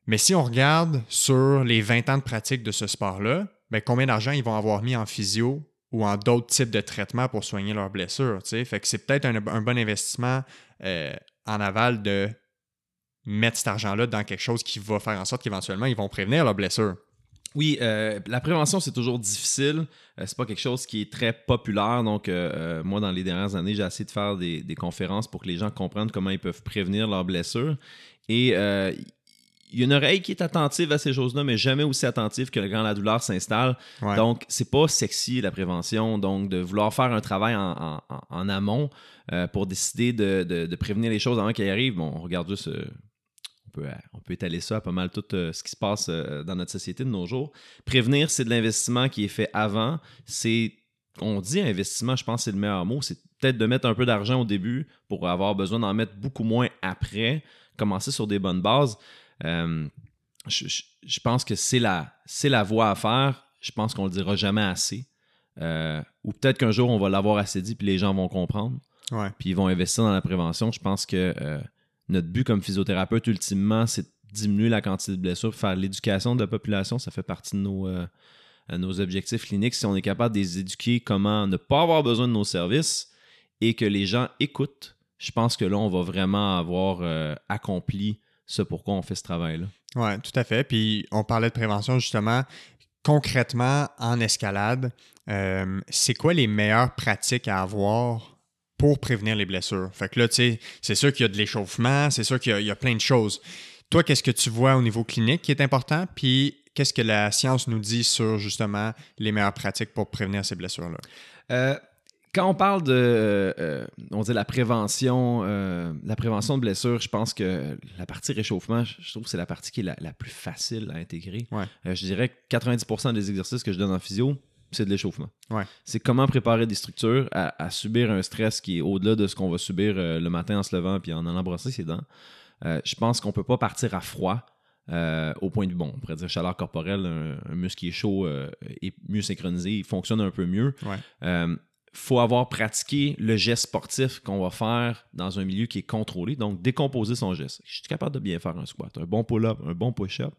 Mais si on regarde sur les 20 ans de pratique de ce sport-là, ben, combien d'argent ils vont avoir mis en physio ou en d'autres types de traitements pour soigner leurs blessures. Fait que c'est peut-être un, bon investissement euh, en aval de mettre cet argent-là dans quelque chose qui va faire en sorte qu'éventuellement, ils vont prévenir leur blessure. Oui, euh, la prévention, c'est toujours difficile. Euh, c'est pas quelque chose qui est très populaire. Donc, euh, moi, dans les dernières années, j'ai essayé de faire des, conférences pour que les gens comprennent comment ils peuvent prévenir leurs blessures. Et il y a une oreille qui est attentive à ces choses-là, mais jamais aussi attentive que quand la douleur s'installe. Donc, c'est pas sexy la prévention. Donc, de vouloir faire un travail en, amont pour décider de, prévenir les choses avant qu'elles arrivent, bon, on regarde juste euh, on peut, étaler ça à pas mal tout euh, ce qui se passe euh, dans notre société de nos jours. Prévenir, c'est de l'investissement qui est fait avant. C'est, on dit investissement, je pense que c'est le meilleur mot. C'est peut-être de mettre un peu d'argent au début pour avoir besoin d'en mettre beaucoup moins après. Commencer sur des bonnes bases. je, pense que c'est la, c'est la voie à faire. Je pense qu'on le dira jamais assez. ou peut-être qu'un jour, on va l'avoir assez dit, puis les gens vont comprendre. Puis ils vont investir dans la prévention. Je pense que notre but comme physiothérapeute, ultimement, c'est de diminuer la quantité de blessures, faire l'éducation de la population. Ça fait partie de nos, euh, nos objectifs cliniques. Si on est capable de les éduquer comment ne pas avoir besoin de nos services et que les gens écoutent, je pense que là, on va vraiment avoir euh, accompli ce pourquoi on fait ce travail-là. Oui, tout à fait. Puis on parlait de prévention justement. Concrètement, en escalade, euh, c'est quoi les meilleures pratiques à avoir pour prévenir les blessures. Fait que là, tu sais, c'est sûr qu'il y a de l'échauffement, c'est sûr qu'il y, a plein de choses. Toi, qu'est-ce que tu vois au niveau clinique qui est important? Puis qu'est-ce que la science nous dit sur justement les meilleures pratiques pour prévenir ces blessures-là? Euh, quand on parle de euh, on dit la prévention, euh, la prévention de blessures, je pense que la partie réchauffement, je trouve que c'est la partie qui est la, plus facile à intégrer. je dirais que 90% des exercices que je donne en physio, c'est de l'échauffement. C'est comment préparer des structures à, subir un stress qui est au-delà de ce qu'on va subir euh, le matin en se levant puis en allant brosser ses dents. Euh, je pense qu'on peut pas partir à froid euh, au point de vue, bon, on pourrait dire chaleur corporelle, un, muscle qui est chaud est mieux synchronisé, il fonctionne un peu mieux. Il faut avoir pratiqué le geste sportif qu'on va faire dans un milieu qui est contrôlé, donc décomposer son geste. Je suis capable de bien faire un squat, un bon pull-up, un bon push-up,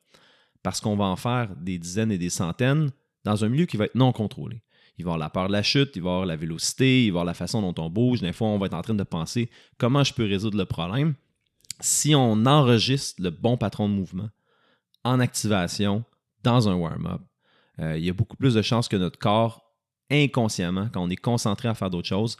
parce qu'on va en faire des dizaines et des centaines dans un milieu qui va être non contrôlé. Il va avoir la peur de la chute, il va avoir la vélocité, il va avoir la façon dont on bouge. Des fois, on va être en train de penser comment je peux résoudre le problème. si on enregistre le bon patron de mouvement en activation dans un warm-up, euh, il y a beaucoup plus de chances que notre corps, inconsciemment, quand on est concentré à faire d'autres choses,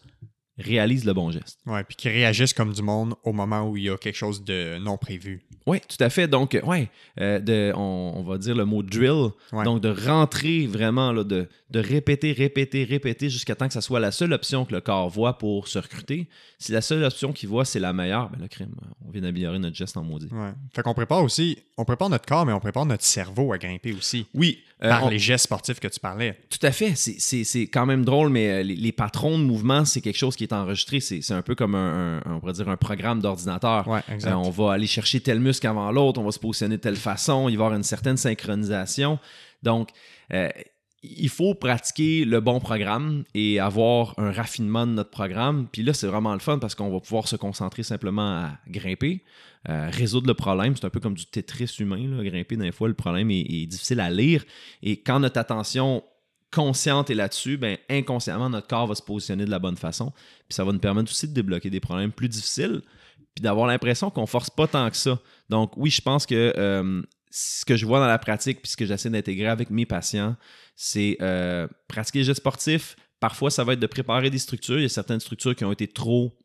réalise le bon geste. Ouais, puis qui réagissent comme du monde au moment où il y a quelque chose de non prévu. Oui, tout à fait. Donc, ouais, euh, de, on, va dire le mot drill. Ouais. Donc, de rentrer vraiment, là, de, de répéter, répéter, répéter jusqu'à temps que ça soit la seule option que le corps voit pour se recruter. Si la seule option qu'il voit, c'est la meilleure, ben le crime, on vient d'améliorer notre geste en maudit. Ouais. Fait qu'on prépare aussi, on prépare notre corps, mais on prépare notre cerveau à grimper aussi. Oui, euh, par on- les gestes sportifs que tu parlais. Tout à fait. C'est- quand même drôle, mais euh, les, les patrons de mouvement, c'est quelque chose qui est enregistré. C'est c'est un peu comme un, un- on pourrait dire un programme d'ordinateur. Ouais. Euh, on va aller chercher tel muscle avant l'autre, on va se positionner de telle façon, il va y avoir une certaine synchronisation. Donc, euh, il faut pratiquer le bon programme et avoir un raffinement de notre programme. Puis là, c'est vraiment le fun parce qu'on va pouvoir se concentrer simplement à grimper, euh, résoudre le problème. C'est un peu comme du Tetris humain, là, grimper. Des fois, le problème est, est difficile à lire. Et quand notre attention consciente est là-dessus, ben, inconsciemment, notre corps va se positionner de la bonne façon. Puis ça va nous permettre aussi de débloquer des problèmes plus difficiles, puis d'avoir l'impression qu'on force pas tant que ça. Donc oui, je pense que euh, ce que je vois dans la pratique, puis ce que j'essaie d'intégrer avec mes patients, c'est euh, pratiquer le geste sportif. Parfois, ça va être de préparer des structures. Il y a certaines structures qui ont été trop,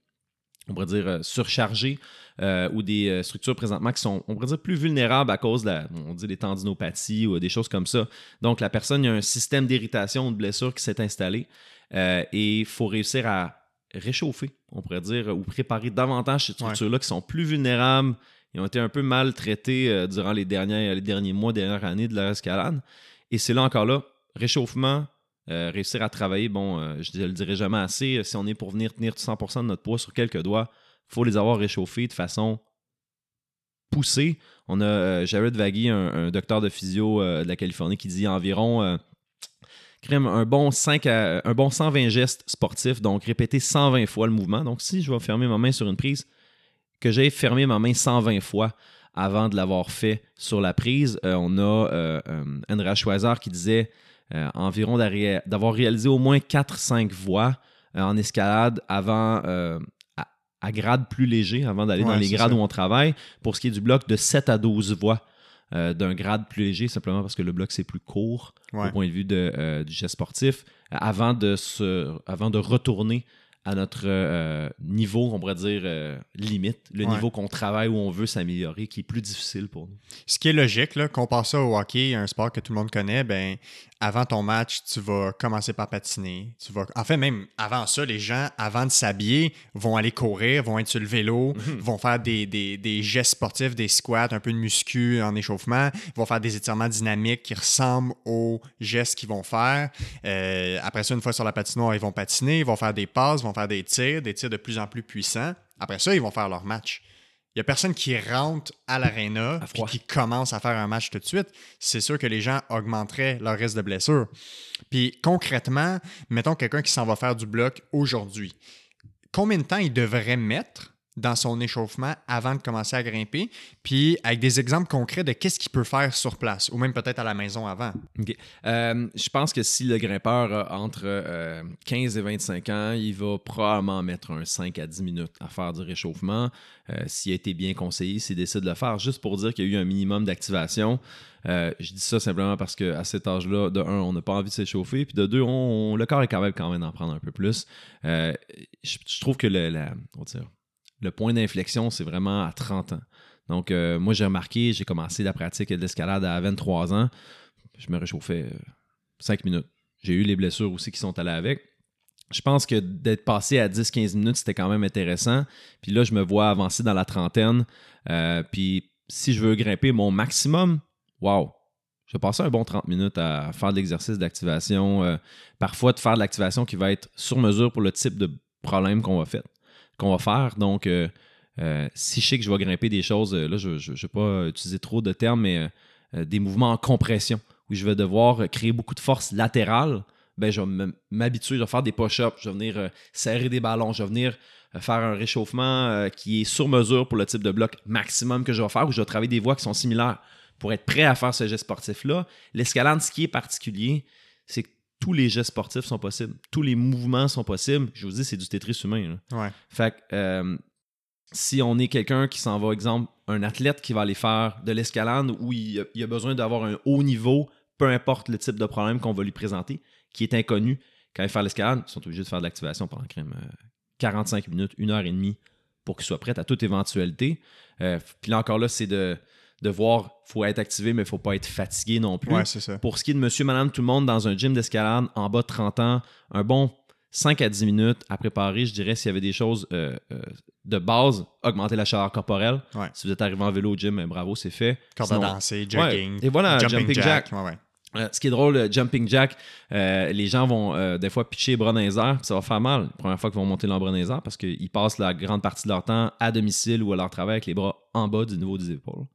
on pourrait dire, euh, surchargées euh, ou des euh, structures présentement qui sont, on pourrait dire, plus vulnérables à cause de la, on dit des tendinopathies ou des choses comme ça. Donc, la personne, il y a un système d'irritation ou de blessure qui s'est installé euh, et il faut réussir à réchauffer, on pourrait dire, ou préparer davantage ces structures-là qui sont plus vulnérables. Ils ont été un peu maltraités euh, durant les, derniers, les derniers mois, dernières années de leur escalade. Et c'est là encore là, réchauffement, euh, réussir à travailler, bon, euh, je ne le dirai jamais assez, euh, si on est pour venir tenir 100% de notre poids sur quelques doigts, il faut les avoir réchauffés de façon poussée. On a Jared Vagui, un, docteur de physio de la Californie, qui dit environ crème, un, bon 5 à- un bon 120 gestes sportifs, donc répéter 120 fois le mouvement. Donc si je vais fermer ma main sur une prise, que j'ai fermé ma main 120 fois avant de l'avoir fait sur la prise. On a Andrea Schweizer qui disait environ d'arri- d'avoir réalisé au moins 4-5 voies euh, en escalade avant euh, à, grade plus léger, avant d'aller Ouais, dans les grades ça. où on travaille. Pour ce qui est du bloc, de 7 à 12 voies euh, d'un grade plus léger, simplement parce que le bloc c'est plus court Ouais. au point de vue de, euh, du geste sportif, euh, avant de, se, avant de retourner à notre euh, niveau, on pourrait dire euh, limite, le Ouais. niveau qu'on travaille, où on veut s'améliorer, qui est plus difficile pour nous. Ce qui est logique, là, compare ça au hockey, un sport que tout le monde connaît, ben, avant ton match, tu vas commencer par patiner. Tu vas... En fait, même avant ça, les gens, avant de s'habiller, vont aller courir, vont être sur le vélo, vont faire des, des- des gestes sportifs, des squats, un peu de muscu en échauffement, vont faire des étirements dynamiques qui ressemblent aux gestes qu'ils vont faire. Euh, après ça, une fois sur la patinoire, ils vont patiner, ils vont faire des passes, ils vont faire des tirs, des tirs de plus en plus puissants. Après ça, ils vont faire leur match. Il n'y a personne qui rentre à l'aréna froid. qui commence à faire un match tout de suite. C'est sûr que les gens augmenteraient leur risque de blessure. Puis concrètement, mettons quelqu'un qui s'en va faire du bloc aujourd'hui. Combien de temps il devrait mettre dans son échauffement avant de commencer à grimper? Puis avec des exemples concrets de qu'est-ce qu'il peut faire sur place ou même peut-être à la maison avant. Euh, je pense que si le grimpeur a entre euh, 15 et 25 ans, il va probablement mettre un 5 à 10 minutes à faire du réchauffement. Euh, S'il a été bien conseillé, s'il décide de le faire, juste pour dire qu'il y a eu un minimum d'activation. Euh, je dis ça simplement parce qu'à cet âge-là, de un, on n'a pas envie de s'échauffer, puis de deux, on, le corps est même quand même d'en prendre un peu plus. Euh, je, trouve que le, la- le point d'inflexion, c'est vraiment à 30 ans. Donc, euh, moi, j'ai remarqué, j'ai commencé la pratique de l'escalade à 23 ans. Je me réchauffais 5 minutes. J'ai eu les blessures aussi qui sont allées avec. Je pense que d'être passé à 10-15 minutes, c'était quand même intéressant. Puis là, je me vois avancer dans la trentaine. Euh, puis si je veux grimper mon maximum, wow, je vais passer un bon 30 minutes à faire de l'exercice d'activation. euh, parfois, de faire de l'activation qui va être sur mesure pour le type de problème qu'on va, faire qu'on va faire. Donc, euh, euh, si je sais que je vais grimper des choses, euh, là, je ne vais pas utiliser trop de termes, mais des mouvements en compression, où je vais devoir créer beaucoup de force latérale, ben, je vais m'habituer, je vais faire des push-ups, je vais venir serrer des ballons, je vais venir faire un réchauffement qui est sur mesure pour le type de bloc maximum que je vais faire, où je vais travailler des voies qui sont similaires pour être prêt à faire ce geste sportif-là. L'escalade, ce qui est particulier, c'est que tous les gestes sportifs sont possibles. Tous les mouvements sont possibles. Je vous dis, c'est du Tetris humain. là. Ouais. Fait que, euh, si on est quelqu'un qui s'en va, exemple, un athlète qui va aller faire de l'escalade où il, il a besoin d'avoir un haut niveau, peu importe le type de problème qu'on va lui présenter, qui est inconnu, quand il fait l'escalade, ils sont obligés de faire de l'activation pendant crème 45 minutes, une heure et demie pour qu'il soit prêt à toute éventualité. Euh, puis là encore là, c'est de, de voir, faut être activé, mais il faut pas être fatigué non plus. Ouais, c'est ça. Pour ce qui est de monsieur, madame, tout le monde dans un gym d'escalade en bas de 30 ans, un bon 5 à 10 minutes à préparer, je dirais, s'il y avait des choses euh, euh, de base, augmenter la chaleur corporelle. Ouais. Si vous êtes arrivé en vélo au gym, ben, bravo, c'est fait. Corde à Sinon- danser, jogging. Ouais. Et voilà, jumping, jack. Ouais. Euh, ce qui est drôle, le jumping jack, les gens vont des fois pitcher les bras dans les airs, puis ça va faire mal la première fois qu'ils vont monter leurs bras dans les airs parce qu'ils passent la grande partie de leur temps à domicile ou à leur travail avec les bras en bas du niveau des épaules.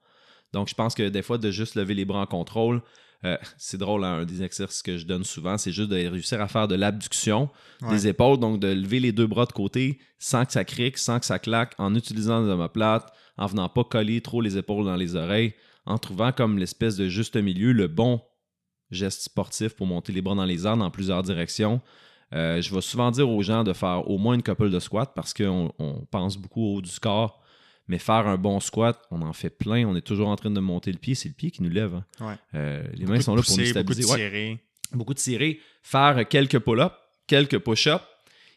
Donc, je pense que des fois, de juste lever les bras en contrôle, euh, c'est drôle, hein, un des exercices que je donne souvent, c'est juste de réussir à faire de l'abduction Ouais. des épaules, donc de lever les deux bras de côté sans que ça crique, sans que ça claque, en utilisant des omoplates, en venant pas coller trop les épaules dans les oreilles, en trouvant comme l'espèce de juste milieu, le bon geste sportif pour monter les bras dans les airs dans plusieurs directions. Euh, je vais souvent dire aux gens de faire au moins une couple de squats parce qu'on on pense beaucoup au haut du corps. Mais faire un bon squat, on en fait plein. On est toujours en train de monter le pied. C'est le pied qui nous lève. hein. Ouais. Euh, les Beaucoup mains sont là pour nous pousser, beaucoup de stabiliser. Ouais tirer. beaucoup de tirer, faire quelques pull-ups, quelques push-ups.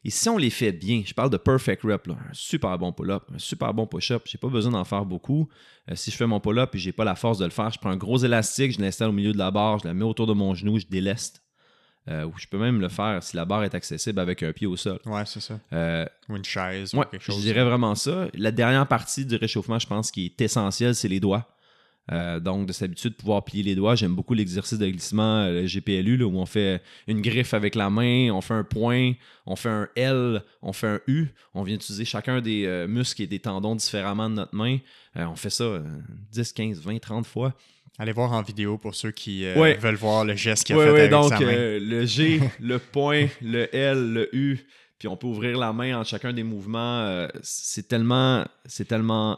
Et si on les fait bien, je parle de perfect rep, là, un super bon pull-up, un super bon push-up, j'ai pas besoin d'en faire beaucoup. Euh, si je fais mon pull-up et j'ai pas la force de le faire, je prends un gros élastique, je l'installe au milieu de la barre, je la mets autour de mon genou, je déleste. Euh, ou je peux même le faire si la barre est accessible avec un pied au sol. Ouais, c'est ça. Euh, Ou une chaise Ouais, ou quelque je chose. dirais vraiment ça. La dernière partie du réchauffement, je pense, qui est essentielle, c'est les doigts. Euh, donc, de s'habituer de pouvoir plier les doigts. J'aime beaucoup l'exercice de glissement, le GPLU, là, où on fait une griffe avec la main, on fait un point, on fait un L, on fait un U. On vient utiliser chacun des muscles et des tendons différemment de notre main. On fait ça euh, 10, 15, 20, 30 fois. Allez voir en vidéo pour ceux qui euh, Ouais. veulent voir le geste qu'il a Ouais, fait ouais, avec donc sa main. euh, le G, (laughs) le point, le L, le U, puis on peut ouvrir la main en chacun des mouvements. euh, c'est tellement, c'est tellement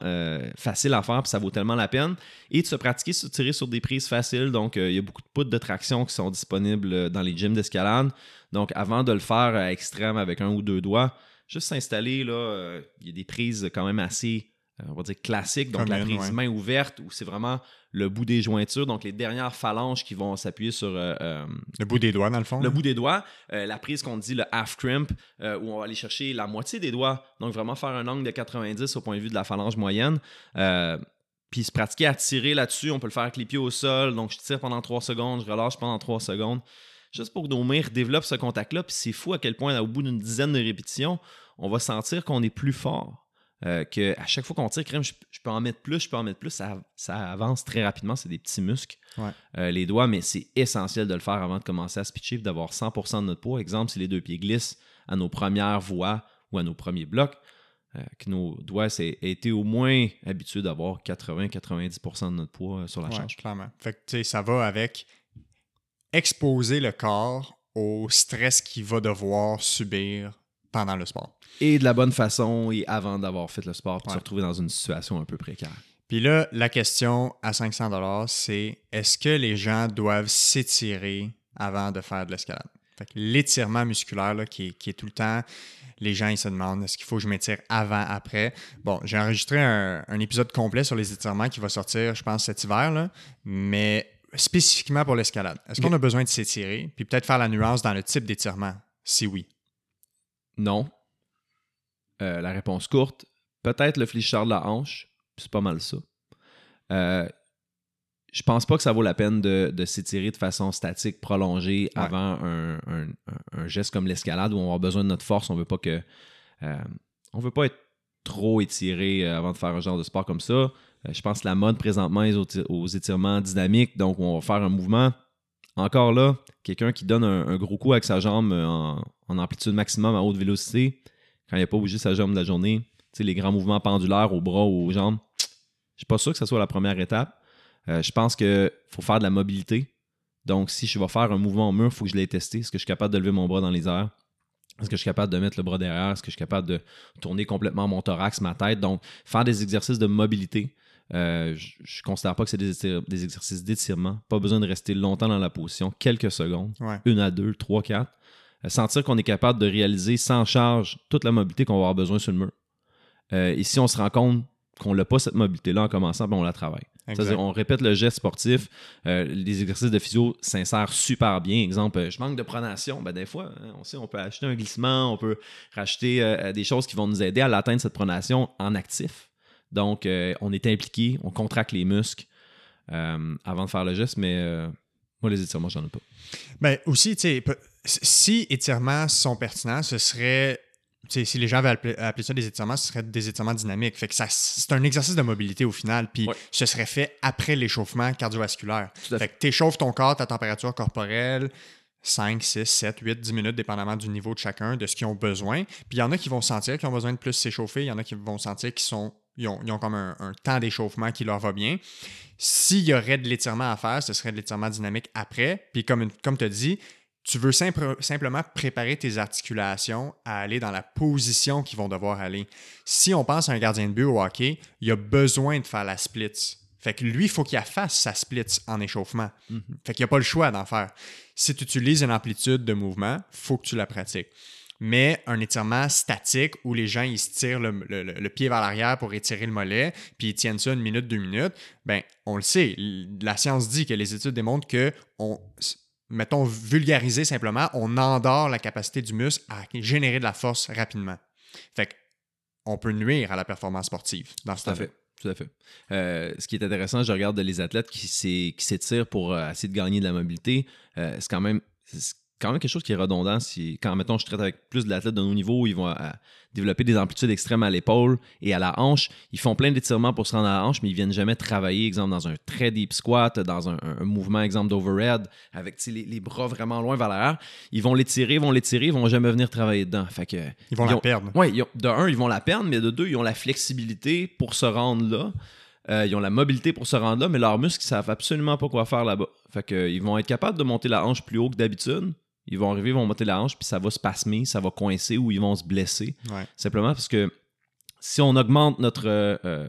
facile à faire, puis ça vaut tellement la peine. Et de se pratiquer, se tirer sur des prises faciles. Donc, il y a beaucoup de poutres de traction qui sont disponibles dans les gyms d'escalade. Donc, avant de le faire à extrême avec un ou deux doigts, juste s'installer, là, il y a des prises quand même assez, on va dire, classiques. Donc, la prise ouais. main ouverte, où c'est vraiment le bout des jointures, donc les dernières phalanges qui vont s'appuyer sur euh, euh, Le bout des doigts, dans le fond. le bout des doigts, euh, la prise qu'on dit le half crimp, euh, où on va aller chercher la moitié des doigts, donc vraiment faire un angle de 90 au point de vue de la phalange moyenne. Euh, puis se pratiquer à tirer là-dessus, on peut le faire avec les pieds au sol, donc je tire pendant 3 secondes, je relâche pendant 3 secondes, juste pour que nos mains développent ce contact-là. Puis c'est fou à quel point, au bout d'une dizaine de répétitions, on va sentir qu'on est plus fort. Euh, que à chaque fois qu'on tire, crème, je, je peux en mettre plus, je peux en mettre plus, ça, ça avance très rapidement, c'est des petits muscles, Ouais. euh, les doigts, mais c'est essentiel de le faire avant de commencer à se pitcher, d'avoir 100% de notre poids. Exemple, si les deux pieds glissent à nos premières voies ou à nos premiers blocs, euh, que nos doigts aient été au moins habitués d'avoir 80-90% de notre poids sur la Ouais, charge. clairement. Fait que, ça va avec exposer le corps au stress qu'il va devoir subir pendant le sport. Et de la bonne façon et avant d'avoir fait le sport, puis Ouais. se retrouver dans une situation un peu précaire. Puis là, la question à 500 c'est est-ce que les gens doivent s'étirer avant de faire de l'escalade? Fait que l'étirement musculaire là, qui, est, qui est tout le temps, les gens ils se demandent est-ce qu'il faut que je m'étire avant, après? Bon, j'ai enregistré un, un épisode complet sur les étirements qui va sortir, je pense, cet hiver, là, mais spécifiquement pour l'escalade. Est-ce qu'on a besoin de s'étirer? Puis peut-être faire la nuance dans le type d'étirement, si oui. Non. Euh, la réponse courte, peut-être le fléchisseur de la hanche, c'est pas mal ça. Euh, je pense pas que ça vaut la peine de, de s'étirer de façon statique, prolongée, Ouais. avant un, un- un- un geste comme l'escalade où on va avoir besoin de notre force. On veut pas que. euh, on veut pas être trop étiré avant de faire un genre de sport comme ça. Je pense que la mode présentement est aux étirements dynamiques, donc on va faire un mouvement. Encore là, quelqu'un qui donne un, gros coup avec sa jambe euh, en, amplitude maximum à haute vélocité, quand il n'a pas bougé sa jambe de la journée, les grands mouvements pendulaires aux bras ou aux jambes, je suis pas sûr que ce soit la première étape. Euh, je pense qu'il faut faire de la mobilité. Donc, si je vais faire un mouvement au mur, il faut que je l'aie testé. Est-ce que je suis capable de lever mon bras dans les airs? Est-ce que je suis capable de mettre le bras derrière? Est-ce que je suis capable de tourner complètement mon thorax, ma tête? Donc, faire des exercices de mobilité. Euh, je ne considère pas que c'est des, exercices d'étirement. Pas besoin de rester longtemps dans la position, quelques secondes Ouais. une à deux, trois, quatre. Euh, sentir qu'on est capable de réaliser sans charge toute la mobilité qu'on va avoir besoin sur le mur. Euh, et si on se rend compte qu'on n'a pas cette mobilité-là en commençant, ben on la travaille. C'est-à-dire, on répète le geste sportif, euh, les exercices de physio s'insèrent super bien. Exemple, je manque de pronation. Ben, des fois, hein, on sait, on peut acheter un glissement, on peut racheter euh, des choses qui vont nous aider à l'atteindre cette pronation en actif. Donc, euh, on est impliqué, on contracte les muscles euh, avant de faire le geste, mais euh, moi, les étirements, j'en ai pas. Ben aussi, tu sais, pe- si étirements sont pertinents, ce serait. tu sais, Si les gens appeler, appeler ça des étirements, ce serait des étirements dynamiques. Fait que ça, c'est un exercice de mobilité au final, puis Ouais. ce serait fait après l'échauffement cardiovasculaire. À Fait que tu échauffes ton corps, ta température corporelle, 5, 6, 7, 8, 10 minutes, dépendamment du niveau de chacun, de ce qu'ils ont besoin. Puis il y en a qui vont sentir qu'ils ont besoin de plus s'échauffer, il y en a qui vont sentir qu'ils sont. Ils ont, ils ont comme un, un temps d'échauffement qui leur va bien. S'il y aurait de l'étirement à faire, ce serait de l'étirement dynamique après. Puis comme, comme tu as dit, tu veux simple- simplement préparer tes articulations à aller dans la position qu'ils vont devoir aller. Si on pense à un gardien de but au hockey, il a besoin de faire la splits. Fait que lui, il faut qu'il fasse sa splits en échauffement. Fait qu'il n'y a pas le choix d'en faire. Si tu utilises une amplitude de mouvement, faut que tu la pratiques. Mais un étirement statique où les gens ils se tirent le, le- pied vers l'arrière pour étirer le mollet, puis ils tiennent ça une minute, deux minutes, ben on le sait. La science dit que les études démontrent que on, mettons vulgarisé simplement, on endort la capacité du muscle à générer de la force rapidement. Fait que on peut nuire à la performance sportive dans ce Tout à cas-là. fait. Tout à fait. Euh, ce qui est intéressant, je regarde les athlètes qui s'é- qui s'étirent pour euh, essayer de gagner de la mobilité. Euh, c'est quand même quand même quelque chose qui est redondant. Si, quand, mettons, je traite avec plus d'athlètes de haut niveau, ils vont euh, développer des amplitudes extrêmes à l'épaule et à la hanche. Ils font plein d'étirements pour se rendre à la hanche, mais ils viennent jamais travailler, exemple, dans un très deep squat, dans un, mouvement, exemple, d'overhead, avec les, les bras vraiment loin vers l'arrière. Ils vont l'étirer, ils vont l'étirer, ils vont jamais venir travailler dedans. Fait que, Ils vont la ont- perdre. oui, de un, ils vont la perdre, mais de deux, ils ont la flexibilité pour se rendre là. Euh, ils ont la mobilité pour se rendre là, mais leurs muscles, ils savent absolument pas quoi faire là-bas. Fait que, euh, ils vont être capables de monter la hanche plus haut que d'habitude. Ils vont arriver, ils vont monter la hanche, puis ça va se pasmer, ça va coincer ou ils vont se blesser. Ouais. Simplement parce que si on augmente notre euh, euh,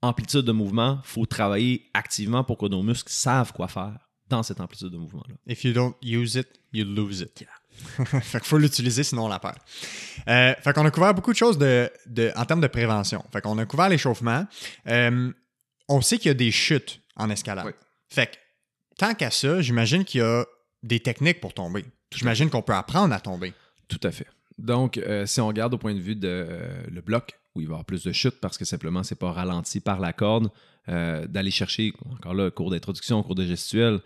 amplitude de mouvement, il faut travailler activement pour que nos muscles savent quoi faire dans cette amplitude de mouvement-là. If you don't use it, you lose it. (laughs) fait qu'il faut l'utiliser, sinon on la perd. Euh, fait qu'on a couvert beaucoup de choses de, de- en termes de prévention. Fait qu'on a couvert l'échauffement. Euh, on sait qu'il y a des chutes en escalade. Oui. Fait que, tant qu'à ça, j'imagine qu'il y a des techniques pour tomber. J'imagine qu'on peut apprendre à tomber. Tout à fait. Donc, euh, si on regarde au point de vue de euh, le bloc, où il va y avoir plus de chutes parce que simplement c'est pas ralenti par la corde, euh, d'aller chercher, encore là, cours d'introduction, cours de gestuelle,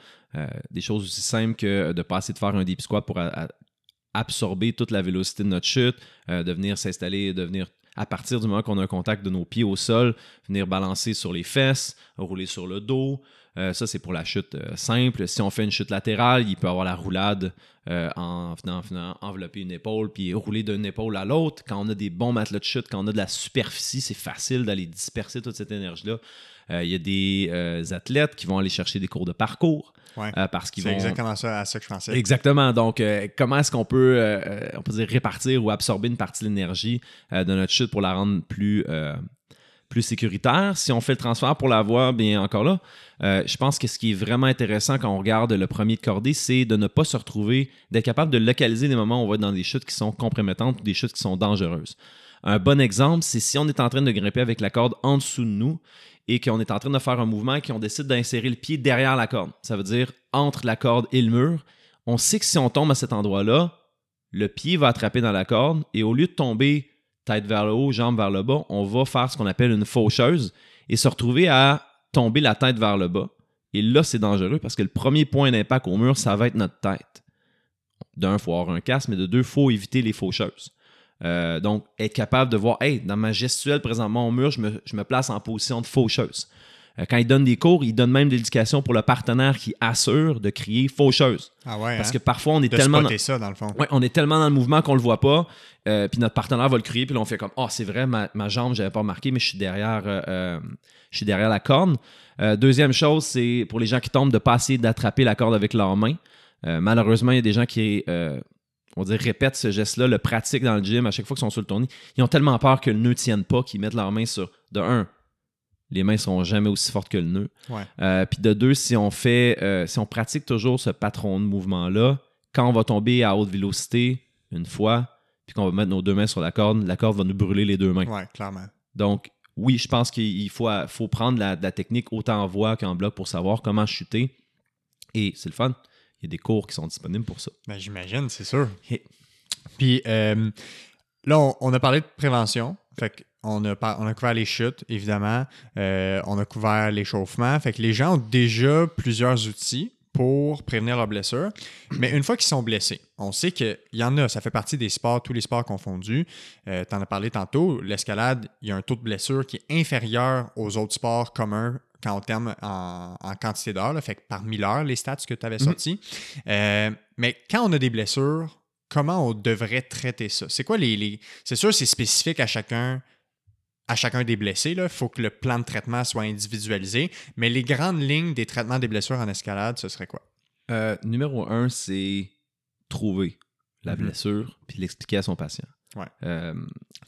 des choses aussi simples que de passer de faire un deep squat pour absorber toute la vélocité de notre chute, de venir s'installer, de venir à partir du moment qu'on a un contact de nos pieds au sol, venir balancer sur les fesses, rouler sur le dos. Euh, ça, c'est pour la chute euh, simple. Si on fait une chute latérale, il peut avoir la roulade euh, en venant, en venant envelopper une épaule puis rouler d'une épaule à l'autre. Quand on a des bons matelas de chute, quand on a de la superficie, c'est facile d'aller disperser toute cette énergie-là. Il y a des athlètes qui vont aller chercher des cours de parcours Ouais. parce qu'ils C'est vont exactement ça, à ça que je pensais. Exactement. Donc, comment est-ce qu'on peut, on peut dire, répartir ou absorber une partie de l'énergie de notre chute pour la rendre plus, plus sécuritaire? Si on fait le transfert pour l'avoir, bien encore là, euh, je pense que ce qui est vraiment intéressant quand on regarde le premier de cordée, c'est de ne pas se retrouver, d'être capable de localiser les moments où on va être dans des chutes qui sont compromettantes ou des chutes qui sont dangereuses. Un bon exemple, c'est si on est en train de grimper avec la corde en dessous de nous et qu'on est en train de faire un mouvement et qu'on décide d'insérer le pied derrière la corde. Ça veut dire entre la corde et le mur. On sait que si on tombe à cet endroit-là, le pied va attraper dans la corde et au lieu de tomber tête vers le haut, jambe vers le bas, on va faire ce qu'on appelle une faucheuse et se retrouver à tomber la tête vers le bas. Et là, c'est dangereux parce que le premier point d'impact au mur, ça va être notre tête. D'un, il faut avoir un casque, mais de deux, il faut éviter les faucheuses. Euh, donc, être capable de voir, hey, dans ma gestuelle présentement au mur, je me, je me place en position de faucheuse. Euh, quand il donne des cours, il donne même des indications pour le partenaire qui assure de crier faucheuse. Ah ouais, Parce hein? que parfois, on est de tellement. spotter ça, dans le fond. Ouais, on est tellement dans le mouvement qu'on le voit pas. euh, puis notre partenaire va le crier, puis là, on fait comme Ah, c'est vrai, ma, ma jambe, j'avais pas remarqué, mais je suis derrière, euh, je suis derrière la corde. Euh, deuxième chose, c'est pour les gens qui tombent de pas essayer d'attraper la corde avec leurs mains. Malheureusement, il y a des gens qui on dire, répètent ce geste-là, le pratiquent dans le gym à chaque fois qu'ils sont sur le tournée. Ils ont tellement peur que le nœud ne tienne pas qu'ils mettent leurs mains sur. De un, les mains sont jamais aussi fortes que le nœud. Euh, Puis de deux, si on fait, euh, si on pratique toujours ce patron de mouvement-là, quand on va tomber à haute vélocité une fois, puis qu'on va mettre nos deux mains sur la corde, la corde va nous brûler les deux mains. Ouais, clairement. Donc, oui, je pense qu'il faut, faut prendre la, la technique autant en voix qu'en bloc pour savoir comment chuter. Et c'est le fun. Il y a des cours qui sont disponibles pour ça. Ben, J'imagine, c'est sûr. Puis euh, là, on, on a parlé de prévention. Fait a, on a couvert les chutes, évidemment. Euh, on a couvert l'échauffement. Fait que les gens ont déjà plusieurs outils pour prévenir leurs blessures. Mais une fois qu'ils sont blessés, on sait qu'il y en a, ça fait partie des sports, tous les sports confondus. tu en as parlé tantôt, l'escalade, il y a un taux de blessure qui est inférieur aux autres sports communs quand on terme en, en quantité d'heures, fait que par 1000 heures, les stats que tu avais Mhm. sortis. Euh, mais quand on a des blessures, comment on devrait traiter ça? C'est quoi les. les- C'est sûr, c'est spécifique à chacun, à chacun des blessés. Il faut que le plan de traitement soit individualisé. Mais les grandes lignes des traitements des blessures en escalade, ce serait quoi? Euh, numéro un, c'est trouver la Mhm. blessure puis l'expliquer à son patient. Ouais. Euh,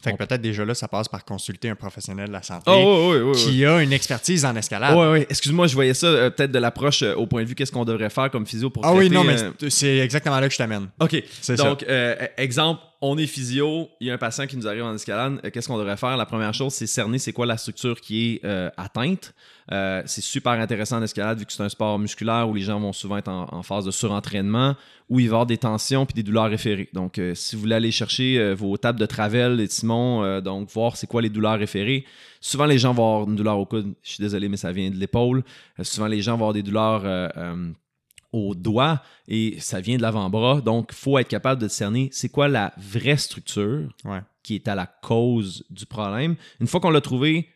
Fait que peut-être déjà là, ça passe par consulter un professionnel de la santé Oh, oui, oui, oui. qui a une expertise en escalade. Oui, oui. Excuse-moi, je voyais ça euh, peut-être de l'approche euh, au point de vue qu'est-ce qu'on devrait faire comme physio pour Ah oui, non, mais c'est- exactement là que je t'amène. OK. C'est ça. Donc, euh, exemple, on est physio, il y a un patient qui nous arrive en escalade. euh, Qu'est-ce qu'on devrait faire? La première chose, c'est cerner c'est quoi la structure qui est euh, atteinte. Euh, c'est super intéressant en escalade vu que c'est un sport musculaire où les gens vont souvent être en, phase de surentraînement, où il va y avoir des tensions puis des douleurs référées. Donc, si vous voulez aller chercher vos tables de travel Simon, euh, donc voir c'est quoi les douleurs référées, souvent les gens vont avoir une douleur au coude. Je suis désolé, mais ça vient de l'épaule. Souvent les gens vont avoir des douleurs au doigt et ça vient de l'avant-bras. Donc, il faut être capable de cerner c'est quoi la vraie structure Ouais. qui est à la cause du problème. Une fois qu'on l'a trouvé,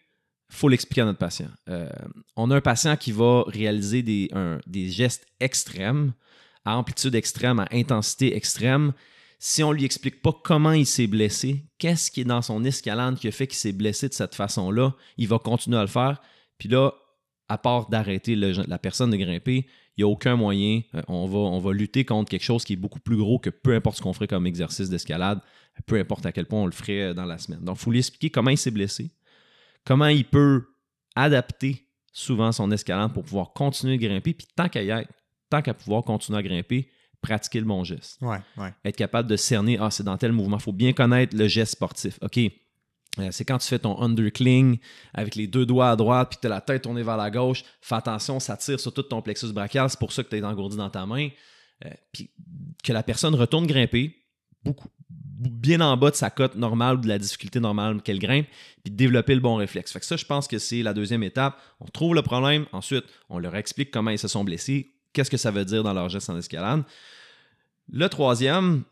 faut l'expliquer à notre patient. Euh, on a un patient qui va réaliser des, un- des gestes extrêmes, à amplitude extrême, à intensité extrême. Si on lui explique pas comment il s'est blessé, qu'est-ce qui est dans son escalade qui a fait qu'il s'est blessé de cette façon-là, il va continuer à le faire. Puis là, à part d'arrêter la personne de grimper, il n'y a aucun moyen. Euh, on, va, on va lutter contre quelque chose qui est beaucoup plus gros que peu importe ce qu'on ferait comme exercice d'escalade, peu importe à quel point on le ferait euh, dans la semaine. Donc, il faut lui expliquer comment il s'est blessé, comment il peut adapter souvent son escalade pour pouvoir continuer de grimper, puis tant qu'à y être, tant qu'à pouvoir continuer à grimper, pratiquer le bon geste. Ouais, ouais. Être capable de cerner, ah, c'est dans tel mouvement. Il faut bien connaître le geste sportif. OK, c'est quand tu fais ton undercling avec les deux doigts à droite puis tu as la tête tournée vers la gauche. Fais attention, ça tire sur tout ton plexus brachial. C'est pour ça que tu es engourdi dans ta main. Euh, puis que la personne retourne grimper bien en bas de sa cote normale ou de la difficulté normale qu'elle grimpe, puis développer le bon réflexe. Fait que ça, je pense que c'est la deuxième étape. On trouve le problème, ensuite, on leur explique comment ils se sont blessés, qu'est-ce que ça veut dire dans leur geste en escalade. Le troisième,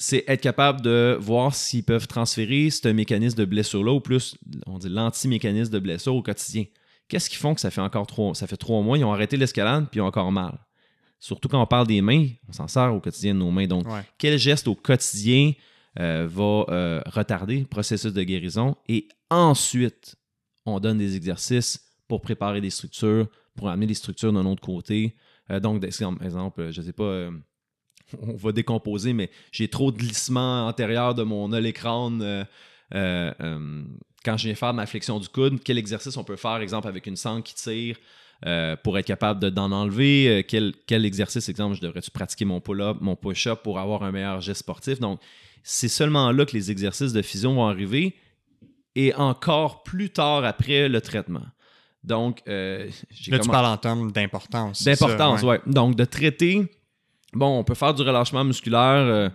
c'est être capable de voir s'ils peuvent transférer ce mécanisme de blessure-là, ou plus, on dit l'anti-mécanisme de blessure au quotidien. Qu'est-ce qu'ils font que ça fait encore trois, ça fait trois mois, ils ont arrêté l'escalade, puis ils ont encore mal. Surtout quand on parle des mains, on s'en sert au quotidien de nos mains. Donc, Ouais. quel geste au quotidien euh, va euh, retarder le processus de guérison? Et ensuite, on donne des exercices pour préparer des structures, pour amener des structures d'un autre côté. Euh, donc, par exemple, je ne sais pas, (laughs) on va décomposer, mais j'ai trop de glissement antérieur de mon olécrane euh, euh, euh, quand je viens faire ma flexion du coude. Quel exercice on peut faire, exemple, avec une sangle qui tire euh, pour être capable de- d'en enlever? Quel, quel exercice, exemple, je devrais-tu pratiquer mon pull-up, mon push-up pour avoir un meilleur geste sportif? Donc, c'est seulement là que les exercices de fusion vont arriver et encore plus tard après le traitement. Donc, j'ai Là, tu parles en termes d'importance. D'importance, ouais. Donc, de traiter, bon, on peut faire du relâchement musculaire, euh,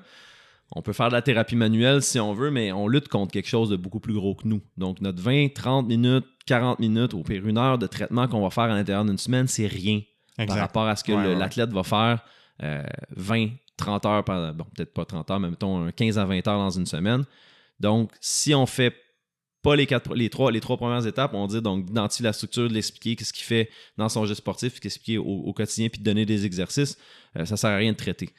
on peut faire de la thérapie manuelle si on veut, mais on lutte contre quelque chose de beaucoup plus gros que nous. Donc, notre 20, 30 minutes, 40 minutes, au pire une heure de traitement qu'on va faire à l'intérieur d'une semaine, c'est rien par rapport à ce que Ouais, le- ouais. l'athlète va faire euh, 20, 30 heures, par, bon, peut-être pas 30 heures, mais mettons un 15 à 20 heures dans une semaine. Donc, si on fait pas les, quatre, les, trois, les trois premières étapes, on dit donc d'identifier la structure, de l'expliquer, qu'est-ce qu'il fait dans son geste sportif, qu'expliquer au, au quotidien, puis de donner des exercices, euh, ça sert à rien de traiter.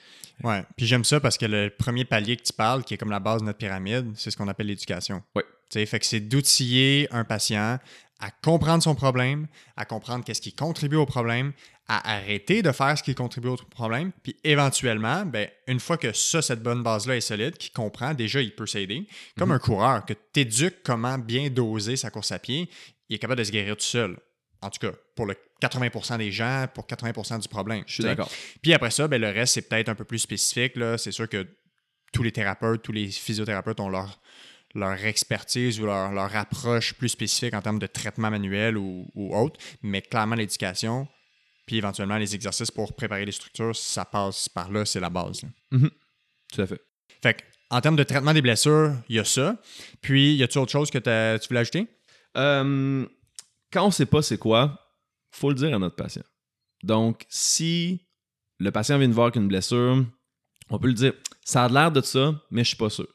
Ouais. Puis j'aime ça parce que le premier palier que tu parles, qui est comme la base de notre pyramide, c'est ce qu'on appelle l'éducation. Ouais. Tu sais, fait que c'est d'outiller un patient à comprendre son problème, à comprendre qu'est-ce qui contribue au problème, à arrêter de faire ce qui contribue au problème, puis éventuellement, ben, une fois que ça, cette bonne base-là est solide, qu'il comprend, déjà, il peut s'aider. Comme un coureur, que tu éduques comment bien doser sa course à pied, il est capable de se guérir tout seul. En tout cas, pour le 80% des gens, pour 80% du problème. Je suis d'accord. Puis après ça, ben, le reste, c'est peut-être un peu plus spécifique. C'est sûr que tous les thérapeutes, tous les physiothérapeutes ont leur, leur expertise ou leur, leur approche plus spécifique en termes de traitement manuel ou, ou autre, mais clairement l'éducation, puis éventuellement les exercices pour préparer les structures, ça passe par là, c'est la base. là. Tout à fait. Fait que, en termes de traitement des blessures, il y a ça. Puis, y a-tu autre chose que tu voulais ajouter? Euh, quand on sait pas c'est quoi, faut le dire à notre patient. Donc, si le patient vient de voir qu'une blessure, on peut le dire, ça a l'air de ça, mais je suis pas sûr.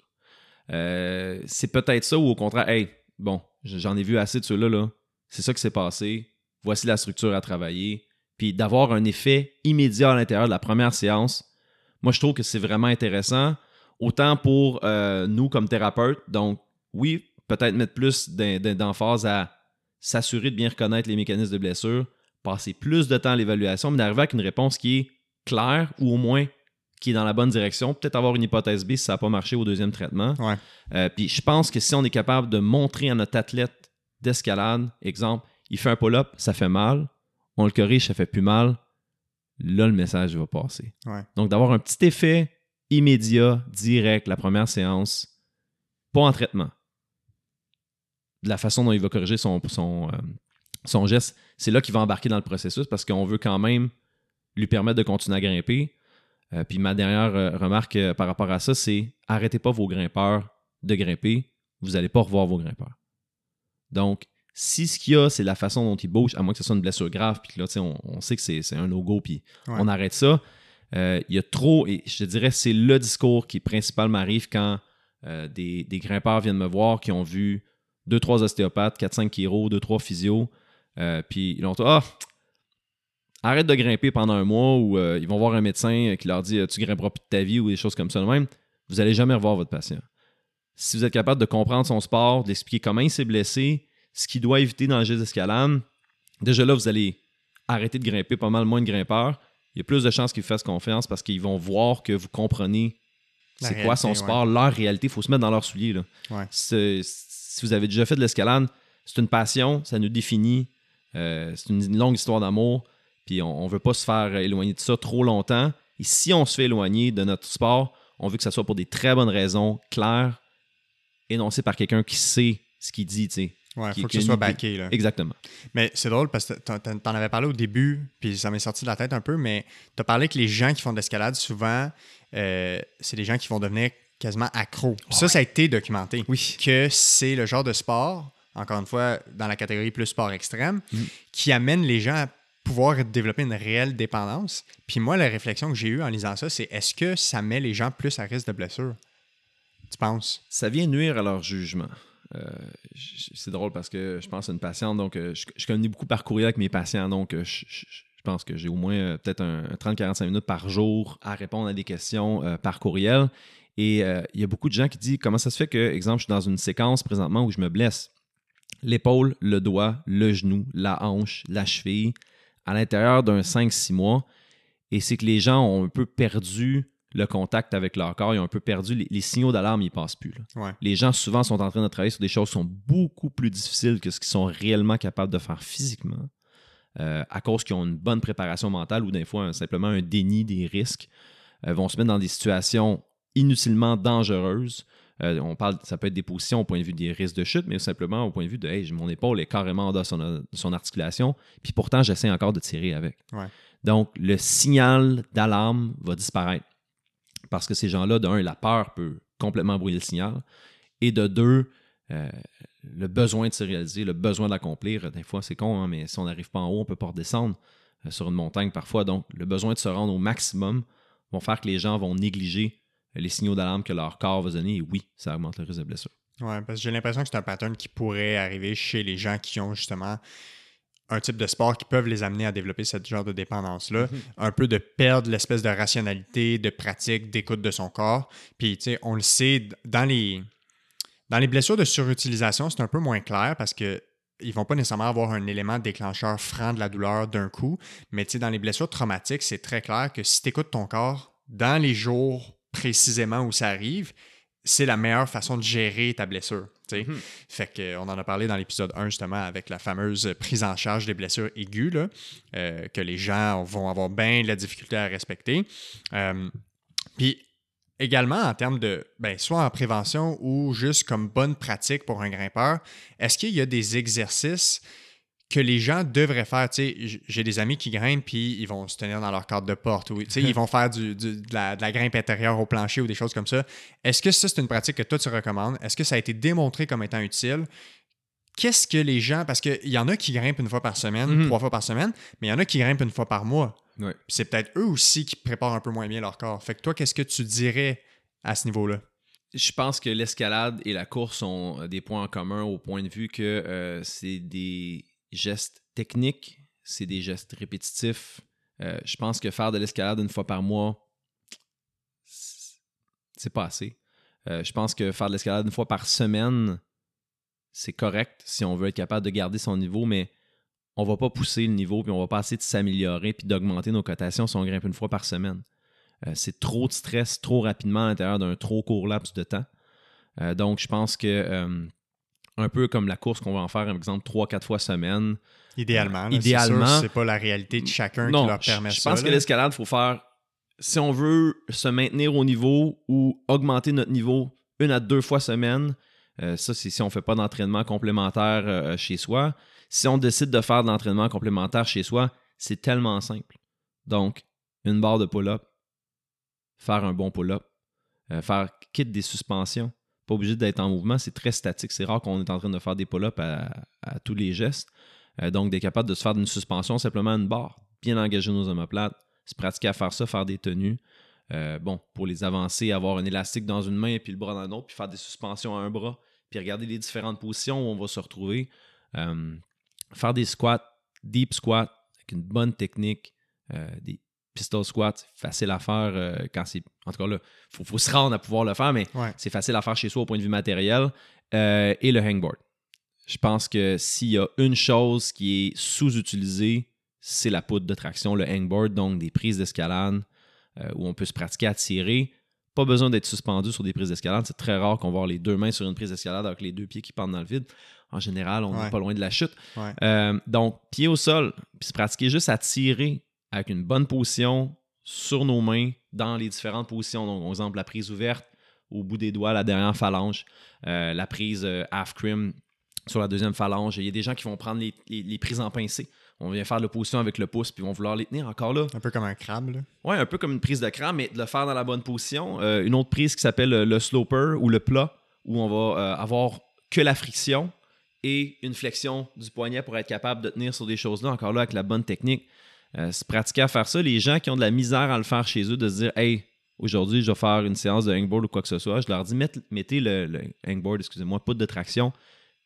Euh, c'est peut-être ça ou au contraire, hey, bon, j'en ai vu assez de ceux-là, là. c'est ça qui s'est passé, voici la structure à travailler, puis d'avoir un effet immédiat à l'intérieur de la première séance, moi je trouve que c'est vraiment intéressant, autant pour euh, nous comme thérapeutes, donc oui, peut-être mettre plus d'emphase à s'assurer de bien reconnaître les mécanismes de blessure, passer plus de temps à l'évaluation, mais d'arriver avec une réponse qui est claire ou au moins qui est dans la bonne direction, peut-être avoir une hypothèse B si ça n'a pas marché au deuxième traitement. Ouais. Euh, puis je pense que si on est capable de montrer à notre athlète d'escalade, exemple, il fait un pull-up, ça fait mal, on le corrige, ça fait plus mal, là le message va passer. Ouais. Donc d'avoir un petit effet immédiat, direct, la première séance, pas en traitement. De la façon dont il va corriger son, son, euh, son geste, c'est là qu'il va embarquer dans le processus parce qu'on veut quand même lui permettre de continuer à grimper. Euh, puis ma dernière euh, remarque euh, par rapport à ça, c'est arrêtez pas vos grimpeurs de grimper, vous n'allez pas revoir vos grimpeurs. Donc, si ce qu'il y a, c'est la façon dont ils bougent, à moins que ce soit une blessure grave, puis là, tu sais, on, on sait que c'est un no-go, puis Ouais. on arrête ça. Il y a trop, et je te dirais, c'est le discours qui principalement m'arrive quand des, des grimpeurs viennent me voir qui ont vu 2-3 ostéopathes, 4-5 chiro, 2-3 physio, euh, puis ils ont dit Ah, arrête de grimper pendant un mois ou euh, ils vont voir un médecin qui leur dit euh, tu grimperas plus de ta vie ou des choses comme ça de même, vous n'allez jamais revoir votre patient. Si vous êtes capable de comprendre son sport, d'expliquer comment il s'est blessé, ce qu'il doit éviter dans le geste d'escalade, déjà là, vous allez arrêter de grimper pas mal moins de grimpeurs. Il y a plus de chances qu'ils vous fassent confiance parce qu'ils vont voir que vous comprenez c'est quoi son sport, leur réalité. Il faut se mettre dans leurs souliers. Là. Ouais. C'est- Si vous avez déjà fait de l'escalade, c'est une passion, ça nous définit. Euh, c'est une longue histoire d'amour. Puis on ne veut pas se faire éloigner de ça trop longtemps. Et si on se fait éloigner de notre sport, on veut que ça soit pour des très bonnes raisons, claires, énoncées par quelqu'un qui sait ce qu'il dit. tu sais. Ouais, Qui- faut que ce soit backé. Là. Exactement. Mais c'est drôle parce que t'en- t'en t'en avais parlé au début, puis ça m'est sorti de la tête un peu, mais tu as parlé que les gens qui font de l'escalade, souvent, euh, c'est des gens qui vont devenir quasiment accros. Puis Ça, ça a été documenté. Oui. Que c'est le genre de sport, encore une fois, dans la catégorie plus sport extrême, Mm. qui amène les gens à pouvoir développer une réelle dépendance. Puis moi, la réflexion que j'ai eue en lisant ça, c'est est-ce que ça met les gens plus à risque de blessure? Tu penses? ça vient nuire à leur jugement. Euh, c'est drôle parce que je pense à une patiente, donc euh, je, je communique beaucoup par courriel avec mes patients, donc euh, je, pense que j'ai au moins peut-être un, un 30-45 minutes par jour à répondre à des questions par courriel. Et il y a beaucoup de gens qui disent comment ça se fait que, exemple, je suis dans une séquence présentement où je me blesse? L'épaule, le doigt, le genou, la hanche, la cheville, à l'intérieur d'un 5-6 mois. Et c'est que les gens ont un peu perdu le contact avec leur corps, ils ont un peu perdu les, les signaux d'alarme, ils ne passent plus. là Ouais. les gens souvent sont en train de travailler sur des choses qui sont beaucoup plus difficiles que ce qu'ils sont réellement capables de faire physiquement, euh, à cause qu'ils ont une bonne préparation mentale ou des fois un- simplement un déni des risques, euh, vont se mettre dans des situations inutilement dangereuses. Euh, on parle, ça peut être des positions au point de vue des risques de chute, mais simplement au point de vue de hey, mon épaule est carrément en dessous de son, articulation, puis pourtant j'essaie encore de tirer avec. Ouais. Donc le signal d'alarme va disparaître. Parce que ces gens-là, d'un, la peur peut complètement brouiller le signal. Et de deux, euh, le besoin de se réaliser, le besoin d'accomplir. Des fois, c'est con, hein, mais si on n'arrive pas en haut, on ne peut pas redescendre euh, sur une montagne parfois. Donc, le besoin de se rendre au maximum vont faire que les gens vont négliger les signaux d'alarme que leur corps va donner. Et oui, ça augmente le risque de blessure. Ouais, parce que j'ai l'impression que c'est un pattern qui pourrait arriver chez les gens qui ont justement un type de sport qui peuvent les amener à développer ce genre de dépendance-là. Un peu de perdre l'espèce de rationalité, de pratique, d'écoute de son corps. Puis, tu sais, on le sait, dans les, dans les blessures de surutilisation, c'est un peu moins clair parce que ils vont pas nécessairement avoir un élément déclencheur franc de la douleur d'un coup. Mais tu sais, dans les blessures traumatiques, c'est très clair que si tu écoutes ton corps dans les jours précisément où ça arrive, c'est la meilleure façon de gérer ta blessure. Mhm. Fait que, euh, on en a parlé dans l'épisode 1 justement avec la fameuse prise en charge des blessures aiguës là, euh, que les gens vont avoir bien de la difficulté à respecter. Euh, Puis également en termes de, ben, soit en prévention ou juste comme bonne pratique pour un grimpeur, est-ce qu'il y a des exercices que les gens devraient faire. Tu sais, j'ai des amis qui grimpent puis ils vont se tenir dans leur cadre de porte ou tu sais, ils vont faire du, de, la, de, la, grimpe intérieure au plancher ou des choses comme ça. Est-ce que ça, c'est une pratique que toi, tu recommandes? Est-ce que ça a été démontré comme étant utile? Qu'est-ce que les gens. Parce qu'il y en a qui grimpent une fois par semaine, Mhm. trois fois par semaine, mais il y en a qui grimpent une fois par mois. Puis C'est peut-être eux aussi qui préparent un peu moins bien leur corps. Fait que toi, qu'est-ce que tu dirais à ce niveau-là? Je pense que l'escalade et la course ont euh, des points en commun au point de vue que euh, c'est des gestes techniques, c'est des gestes répétitifs. Euh, je pense que faire de l'escalade une fois par mois, c'est pas assez. Euh, je pense que faire de l'escalade une fois par semaine, c'est correct si on veut être capable de garder son niveau, mais on va pas pousser le niveau, puis on va pas essayer de s'améliorer puis d'augmenter nos cotations si on grimpe une fois par semaine. Euh, c'est trop de stress trop rapidement à l'intérieur d'un trop court laps de temps. Donc, je pense que un peu comme la course qu'on va en faire, par exemple, 3-4 fois semaine. Idéalement. là, Idéalement. C'est pas la réalité de chacun non, qui leur je- permet je, ça. pense que l'escalade, il faut faire. Si on veut se maintenir au niveau ou augmenter notre niveau une à deux fois semaine, euh, ça, c'est si on ne fait pas d'entraînement complémentaire euh, chez soi. Si on décide de faire de l'entraînement complémentaire chez soi, c'est tellement simple. Donc, une barre de pull-up, faire un bon pull-up, euh, faire quitte des suspensions, pas obligé d'être en mouvement, c'est très statique. C'est rare qu'on est en train de faire des pull-ups à, tous les gestes. Euh, donc, d'être capable de se faire d'une suspension, simplement une barre, bien engager nos omoplates, se pratiquer à faire ça, faire des tenues. Euh, bon, pour les avancer, avoir un élastique dans une main et puis le bras dans l'autre, puis faire des suspensions à un bras, puis regarder les différentes positions où on va se retrouver. Euh, faire des squats, deep squats, avec une bonne technique, des pistol squats, c'est facile à faire euh, quand c'est. En tout cas, là, il faut, faut se rendre à pouvoir le faire, mais Ouais. c'est facile à faire chez soi au point de vue matériel. Euh, et le hangboard. Je pense que s'il y a une chose qui est sous-utilisée, c'est la poudre de traction, le hangboard, donc des prises d'escalade euh, où on peut se pratiquer à tirer. Pas besoin d'être suspendu sur des prises d'escalade. C'est très rare qu'on avoir les deux mains sur une prise d'escalade avec les deux pieds qui partent dans le vide. En général, on n'est Ouais. pas loin de la chute. Ouais. Donc, pied au sol, puis se pratiquer juste à tirer avec une bonne position sur nos mains dans les différentes positions. Donc, par exemple, la prise ouverte au bout des doigts, la dernière phalange, euh, la prise euh, half crim sur la deuxième phalange. Il y a des gens qui vont prendre les, les- les prises en pincée. On vient faire l'opposition avec le pouce, puis ils vont vouloir les tenir encore là. Un peu comme un crabe. Là. Ouais, un peu comme une prise de cran, mais de le faire dans la bonne position. Euh, une autre prise qui s'appelle le sloper ou le plat, où on va avoir que la friction et une flexion du poignet pour être capable de tenir sur des choses-là, encore là, avec la bonne technique. Euh, se pratiquer à faire ça. Les gens qui ont de la misère à le faire chez eux, de se dire, hey, aujourd'hui, je vais faire une séance de hangboard ou quoi que ce soit, je leur dis, Mette- mettez le, hangboard, excusez-moi, poudre de traction,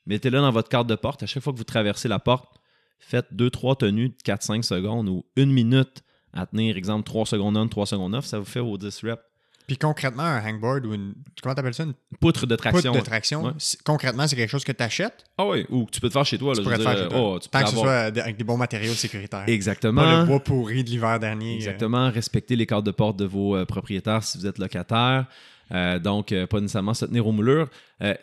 mettez-le dans votre carte de porte. À chaque fois que vous traversez la porte, faites 2-3 tenues de 4-5 secondes ou une minute à tenir, exemple 3 secondes 1, 3 secondes 9, ça vous fait vos 10 reps. Puis concrètement, un hangboard ou une. Comment t'appelles ça? Une Poutre de traction. poutre de traction. Ouais. Concrètement, c'est quelque chose que tu achètes. Ah oui, ou tu peux te faire chez toi. Là, Tu je pourrais veux te faire dire, chez toi. oh, tu Tant peux que ce avoir- soit de- avec des bons matériaux sécuritaires. Exactement. Pas le bois pourri de l'hiver dernier. euh. Exactement. Respecter les cadres de porte de vos euh, propriétaires si vous êtes locataire. Euh, donc, euh, pas nécessairement se tenir aux moulures.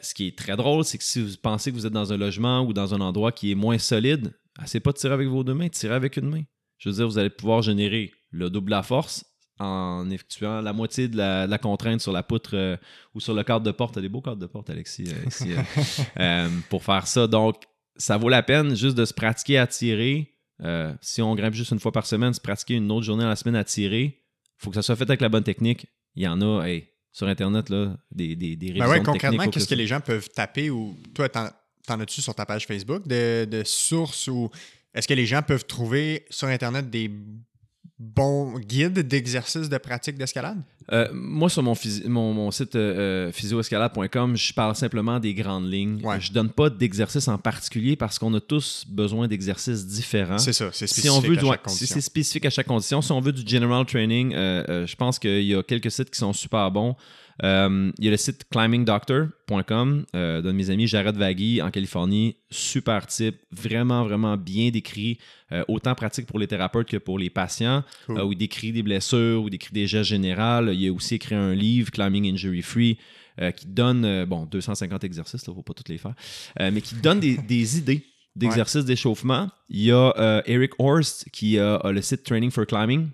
Ce qui est très drôle, c'est que si vous pensez que vous êtes dans un logement ou dans un endroit qui est moins solide, essayez pas de tirer avec vos deux mains, tirez avec une main. Je veux dire, vous allez pouvoir générer le double de la force en effectuant la moitié de la, de la contrainte sur la poutre euh, ou sur le cadre de porte. T'as des beaux cadres de porte, Alexis, euh, ici, euh, (laughs) pour faire ça. Donc, ça vaut la peine juste de se pratiquer à tirer. Si on grimpe juste une fois par semaine, se pratiquer une autre journée dans la semaine à tirer, faut que ça soit fait avec la bonne technique. Il y en a, hey, sur Internet, là, des, des, des Ben ouais, concrètement, qu'est-ce que les gens peuvent taper ou toi, t'en, t'en as-tu sur ta page Facebook de, de sources ou est-ce que les gens peuvent trouver sur Internet des bons guides d'exercices de pratique d'escalade? Euh, moi, sur mon, phys- mon, mon site euh, euh, physioescalade.com, je parle simplement des grandes lignes. Ouais. Je donne pas d'exercice en particulier parce qu'on a tous besoin d'exercices différents. C'est ça, c'est? Si spécifique on veut, à chaque si condition. c'est spécifique à chaque condition. Si on veut du general training, euh, je pense qu'il y a quelques sites qui sont super bons. Euh, il y a le site climbingdoctor.com euh, d'un de mes amis, Jared Vagui, en Californie. Super type, vraiment, vraiment bien décrit, euh, autant pratique pour les thérapeutes que pour les patients, Cool. où il décrit des blessures, où il décrit des gestes généraux. Il a aussi écrit un livre, Climbing Injury Free, qui donne, bon, 250 exercices, il ne faut pas tous les faire, mais qui donne des, des (laughs) idées d'exercices d'échauffement. Il y a Eric Horst qui a, a le site Training for Climbing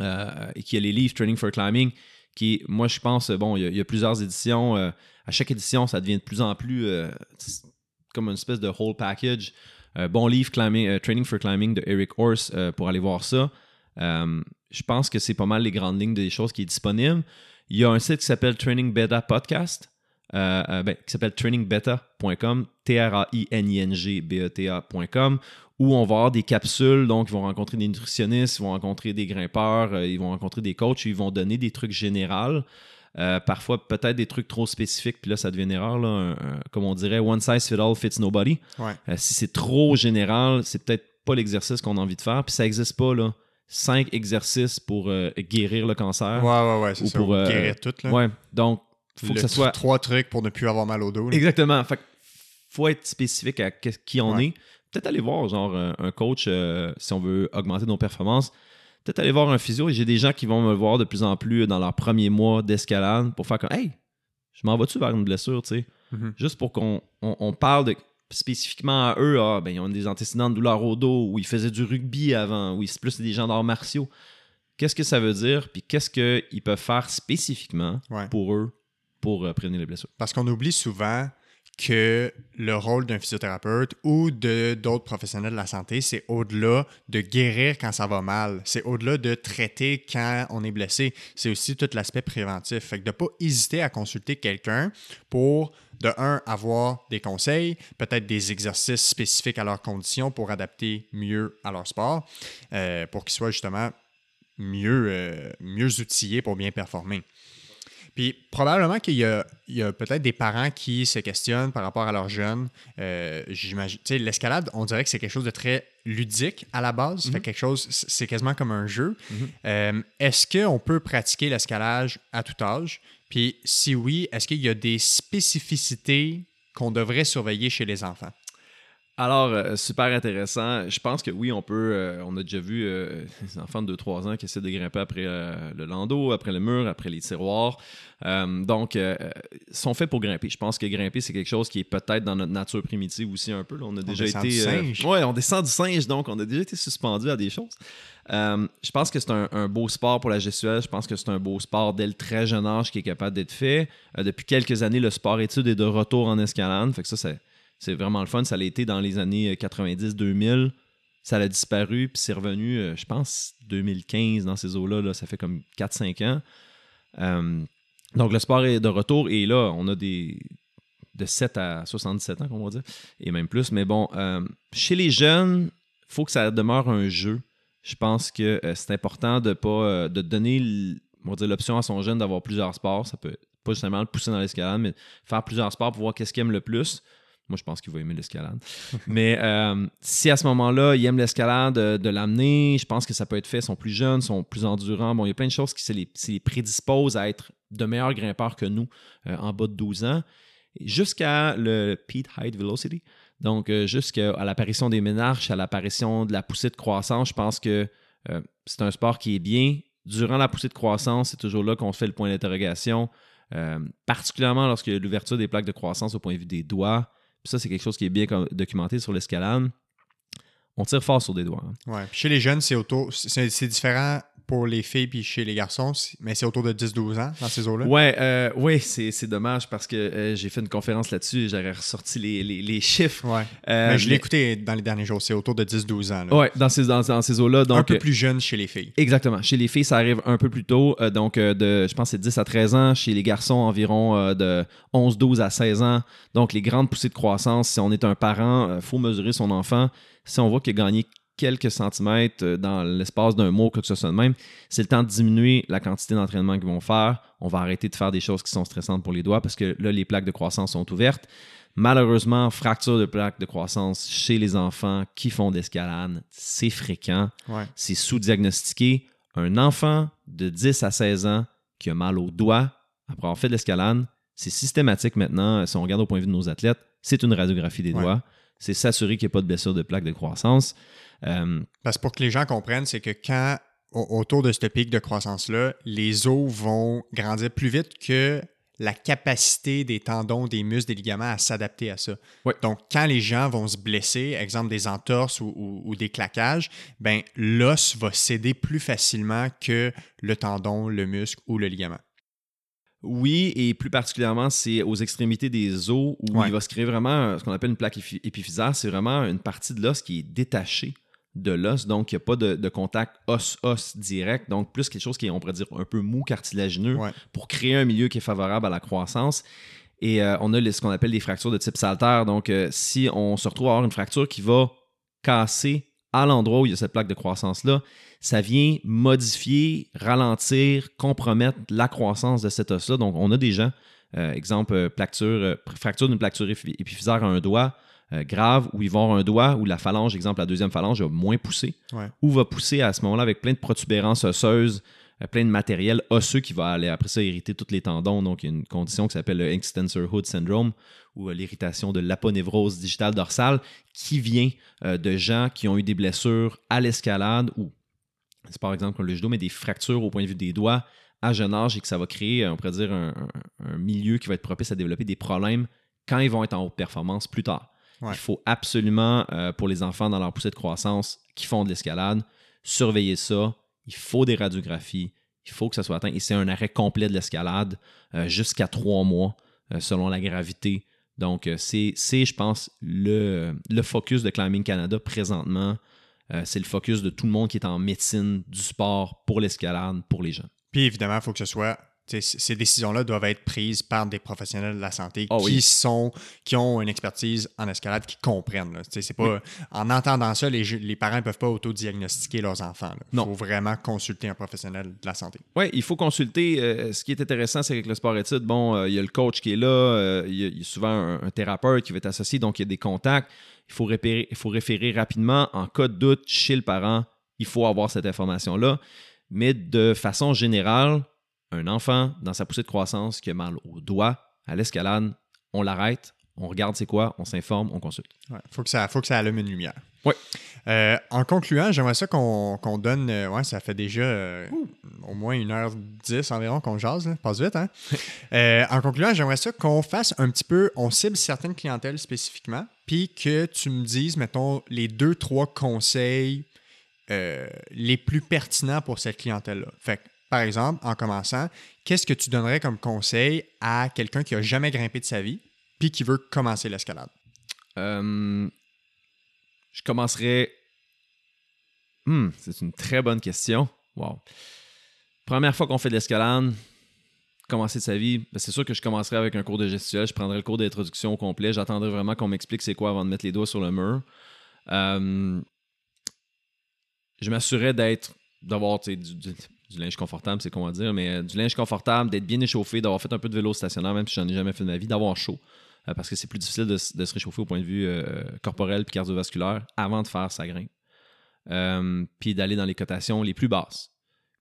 et qui a les livres Training for Climbing qui moi, je pense, bon, il y, a- plusieurs éditions. euh, à chaque édition, ça devient de plus en plus euh, comme une espèce de whole package. Euh, bon livre, climbing, Training for Climbing de Eric Horse pour aller voir ça. Je pense que c'est pas mal les grandes lignes des choses qui est disponible. Il y a un site qui s'appelle Training Beta Podcast, ben, qui s'appelle trainingbeta.com, T-R-A-I-N-I-N-G-B-E-T-A.com, où on va avoir des capsules, donc ils vont rencontrer des nutritionnistes, ils vont rencontrer des grimpeurs, euh, ils vont rencontrer des coachs, ils vont donner des trucs généraux. Euh, parfois, peut-être des trucs trop spécifiques, puis là, ça devient une erreur. Là, un- un- comme on dirait, one size fit all fits nobody. Ouais. Euh, si c'est trop général, c'est peut-être pas l'exercice qu'on a envie de faire. Puis ça n'existe pas, là. Cinq exercices pour guérir le cancer. Ouais, ouais, ouais, c'est Ou ça. pour, guérir tout, là. Ouais, donc, faut Le que ça soit. Trois trucs pour ne plus avoir mal au dos. là. Exactement. Fait faut être spécifique à qui on Ouais. est. Peut-être aller voir, genre, un, un coach, euh, si on veut augmenter nos performances. Peut-être aller voir un physio. Et j'ai des gens qui vont me voir de plus en plus dans leurs premiers mois d'escalade pour faire comme Hey, je m'en vas-tu vers une blessure, tu sais? Mhm. Juste pour qu'on on, on parle de, spécifiquement à eux. Ah, ben, ils ont des antécédents de douleur au dos, ou ils faisaient du rugby avant, ou ils- c'est plus des gens d'arts martiaux. Qu'est-ce que ça veut dire? Puis qu'est-ce qu'ils peuvent faire spécifiquement Ouais. pour eux pour euh, prévenir les blessures? Parce qu'on oublie souvent que le rôle d'un physiothérapeute ou de d'autres professionnels de la santé, c'est au-delà de guérir quand ça va mal. C'est au-delà de traiter quand on est blessé. C'est aussi tout l'aspect préventif. Fait que de ne pas hésiter à consulter quelqu'un pour, de un, avoir des conseils, peut-être des exercices spécifiques à leurs conditions pour adapter mieux à leur sport, euh, pour qu'ils soient justement mieux, euh, mieux outillés pour bien performer. Puis probablement qu'il y a, il y a peut-être des parents qui se questionnent par rapport à leurs jeunes. Euh, j'imagine, l'escalade, on dirait que c'est quelque chose de très ludique à la base. Fait quelque chose, c'est quasiment comme un jeu. Euh, est-ce qu'on peut pratiquer l'escalage à tout âge? Puis si oui, est-ce qu'il y a des spécificités qu'on devrait surveiller chez les enfants? Alors, euh, super intéressant. Je pense que oui, on peut. euh, on a déjà vu euh, des enfants de 2-3 ans qui essaient de grimper après euh, le landau, après le mur, après les tiroirs. Euh, donc, euh, ils sont faits pour grimper. Je pense que grimper, c'est quelque chose qui est peut-être dans notre nature primitive aussi un peu. là. On a déjà descend été. du euh, singe. ouais, on descend du singe, donc on a déjà été suspendu à des choses. Euh, je pense que c'est un, un beau sport pour la gestuelle. Je pense que c'est un beau sport dès le très jeune âge qui est capable d'être fait. Euh, depuis quelques années, le sport étude est de retour en escalade. Fait que ça, c'est, c'est vraiment le fun. Ça l'a été dans les années euh, 90-2000. Ça a disparu, puis c'est revenu, euh, je pense, 2015 dans ces eaux-là. là. ça fait comme 4-5 ans. Euh, donc, le sport est de retour. Et là, on a des de 7 à 77 ans, on va dire, et même plus. Mais bon, euh, chez les jeunes, il faut que ça demeure un jeu. Je pense que euh, c'est important de pas euh, de donner l'option à son jeune d'avoir plusieurs sports. Ça peut pas justement le pousser dans l'escalade, mais faire plusieurs sports pour voir qu'est-ce qu'il aime le plus. Moi, je pense qu'il va aimer l'escalade. (laughs) mais euh, si à ce moment-là, il aime l'escalade, euh, de, l'amener, je pense que ça peut être fait. Ils sont plus jeunes, sont plus endurants. Bon, il y a plein de choses qui les, les prédisposent à être de meilleurs grimpeurs que nous euh, en bas de 12 ans. Jusqu'à le Peak Height Velocity, donc jusqu'à l'apparition des ménarches, à l'apparition de la poussée de croissance, je pense que c'est un sport qui est bien. Durant la poussée de croissance, c'est toujours là qu'on fait le point d'interrogation, particulièrement a l'ouverture des plaques de croissance au point de vue des doigts. Ça, c'est quelque chose qui est bien documenté sur l'escalade. On tire fort sur des doigts. hein. Chez les jeunes, c'est c'est différent pour les filles puis chez les garçons, mais c'est autour de 10-12 ans dans ces eaux-là? Ouais, euh, ouais, c'est c'est dommage parce que euh, j'ai fait une conférence là-dessus et j'aurais ressorti les, les- les chiffres. Ouais. Euh, mais je l'ai mais- écouté dans les derniers jours, c'est autour de 10-12 ans. là. Ouais, dans ces, dans, dans ces eaux-là. Un peu euh, plus jeune chez les filles. Exactement. Chez les filles, ça arrive un peu plus tôt. euh, donc, euh, de, je pense que c'est 10 à 13 ans. Chez les garçons, environ euh, de 11, 12 à 16 ans. Donc, les grandes poussées de croissance, si on est un parent, il faut mesurer son enfant. Si on voit qu'il a gagné quelques centimètres euh, dans l'espace d'un mois, quelque chose de même, c'est le temps de diminuer la quantité d'entraînement qu'ils vont faire. On va arrêter de faire des choses qui sont stressantes pour les doigts parce que là, les plaques de croissance sont ouvertes. Malheureusement, fracture de plaques de croissance chez les enfants qui font d'escalade, c'est fréquent Ouais. c'est sous-diagnostiqué. Un enfant de 10 à 16 ans qui a mal au doigt après avoir fait de l'escalade, c'est systématique maintenant. Si on regarde au point de vue de nos athlètes, c'est une radiographie des Ouais. doigts. C'est s'assurer qu'il n'y a pas de blessure de plaque de croissance. Euh, Parce que pour que les gens comprennent, c'est que quand, au- autour de ce pic de croissance-là, les os vont grandir plus vite que la capacité des tendons, des muscles, des ligaments à s'adapter à ça. Donc, quand les gens vont se blesser, exemple des entorses ou, ou- ou des claquages, ben l'os va céder plus facilement que le tendon, le muscle ou le ligament. Oui, et plus particulièrement, c'est aux extrémités des os où Ouais. il va se créer vraiment ce qu'on appelle une plaque épi- épiphysaire. C'est vraiment une partie de l'os qui est détachée de l'os, donc il n'y a pas de, de contact os-os direct, donc plus quelque chose qui est, on pourrait dire, un peu mou, cartilagineux, Ouais. pour créer un milieu qui est favorable à la croissance. Et euh, on a les- ce qu'on appelle des fractures de type saltaire. Donc, euh, si on se retrouve à avoir une fracture qui va casser à l'endroit où il y a cette plaque de croissance-là, ça vient modifier, ralentir, compromettre la croissance de cet os-là. Donc, on a des gens, euh, exemple, fracture d'une épi- épiphysaire à un doigt, euh, grave, où ils vont avoir un doigt où la phalange, exemple, la deuxième phalange va moins pousser, Ouais. ou va pousser à ce moment-là avec plein de protubérances osseuses, euh, plein de matériel osseux qui va aller après ça irriter tous les tendons. Donc, il y a une condition qui s'appelle le extensor hood syndrome ou euh, l'irritation de l'aponévrose digitale dorsale qui vient de gens qui ont eu des blessures à l'escalade ou, c'est par exemple comme le judo, mais des fractures au point de vue des doigts à jeune âge et que ça va créer, on pourrait dire, un, un- un milieu qui va être propice à développer des problèmes quand ils vont être en haute performance plus tard. Ouais. Il faut absolument, euh, pour les enfants dans leur poussée de croissance qui font de l'escalade, surveiller ça. Il faut des radiographies. Il faut que ça soit atteint. Et c'est un arrêt complet de l'escalade euh, jusqu'à trois mois euh, selon la gravité. Donc, c'est, je pense, le, le focus de Climbing Canada présentement. C'est le focus de tout le monde qui est en médecine du sport pour l'escalade, pour les gens. Puis évidemment, il faut que ce soit. Ces décisions-là doivent être prises par des professionnels de la santé Ah qui oui. sont qui ont une expertise en escalade, qui comprennent. C'est pas en entendant ça, les, les parents ne peuvent pas autodiagnostiquer leurs enfants. Il faut vraiment consulter un professionnel de la santé. Oui, il faut consulter. euh, ce qui est intéressant, c'est qu'avec le sport-études, bon, euh, il y a le coach qui est là, euh, il y, a- il y a souvent un, un thérapeute qui va être associé, donc il y a des contacts. Il faut, il faut référer rapidement. En cas de doute chez le parent, il faut avoir cette information-là. Mais de façon générale, un enfant dans sa poussée de croissance qui a mal au doigt, à l'escalade, on l'arrête, on regarde c'est quoi, on s'informe, on consulte. Il faut, que ça- faut que ça allume une lumière. Ouais. Euh, en concluant, j'aimerais ça qu'on donne. euh, ouais, ça fait déjà euh, au moins une heure dix environ qu'on jase. Là. Passe vite, hein? (laughs) En concluant, j'aimerais ça qu'on fasse un petit peu. On cible certaines clientèles spécifiquement, puis que tu me dises, mettons, les deux, trois conseils les plus pertinents pour cette clientèle-là. Fait que, par exemple, en commençant, qu'est-ce que tu donnerais comme conseil à quelqu'un qui a jamais grimpé de sa vie, puis qui veut commencer l'escalade? Euh, je commencerai. Hmm, c'est une très bonne question. Wow. Première fois qu'on fait de l'escalade, commencer sa vie, ben, c'est sûr que je commencerai avec un cours de gestuelle. Je prendrai le cours d'introduction au complet. J'attendrai vraiment qu'on m'explique c'est quoi avant de mettre les doigts sur le mur. Euh, je m'assurais d'être, d'avoir du- du linge confortable, c'est va dire, mais euh, du linge confortable, d'être bien échauffé, d'avoir fait un peu de vélo stationnaire, même si j'en ai jamais fait de ma vie, d'avoir chaud. Euh, parce que c'est plus difficile de se réchauffer au point de vue euh, corporel et cardiovasculaire avant de faire sa grimpe. Euh, puis d'aller dans les cotations les plus basses.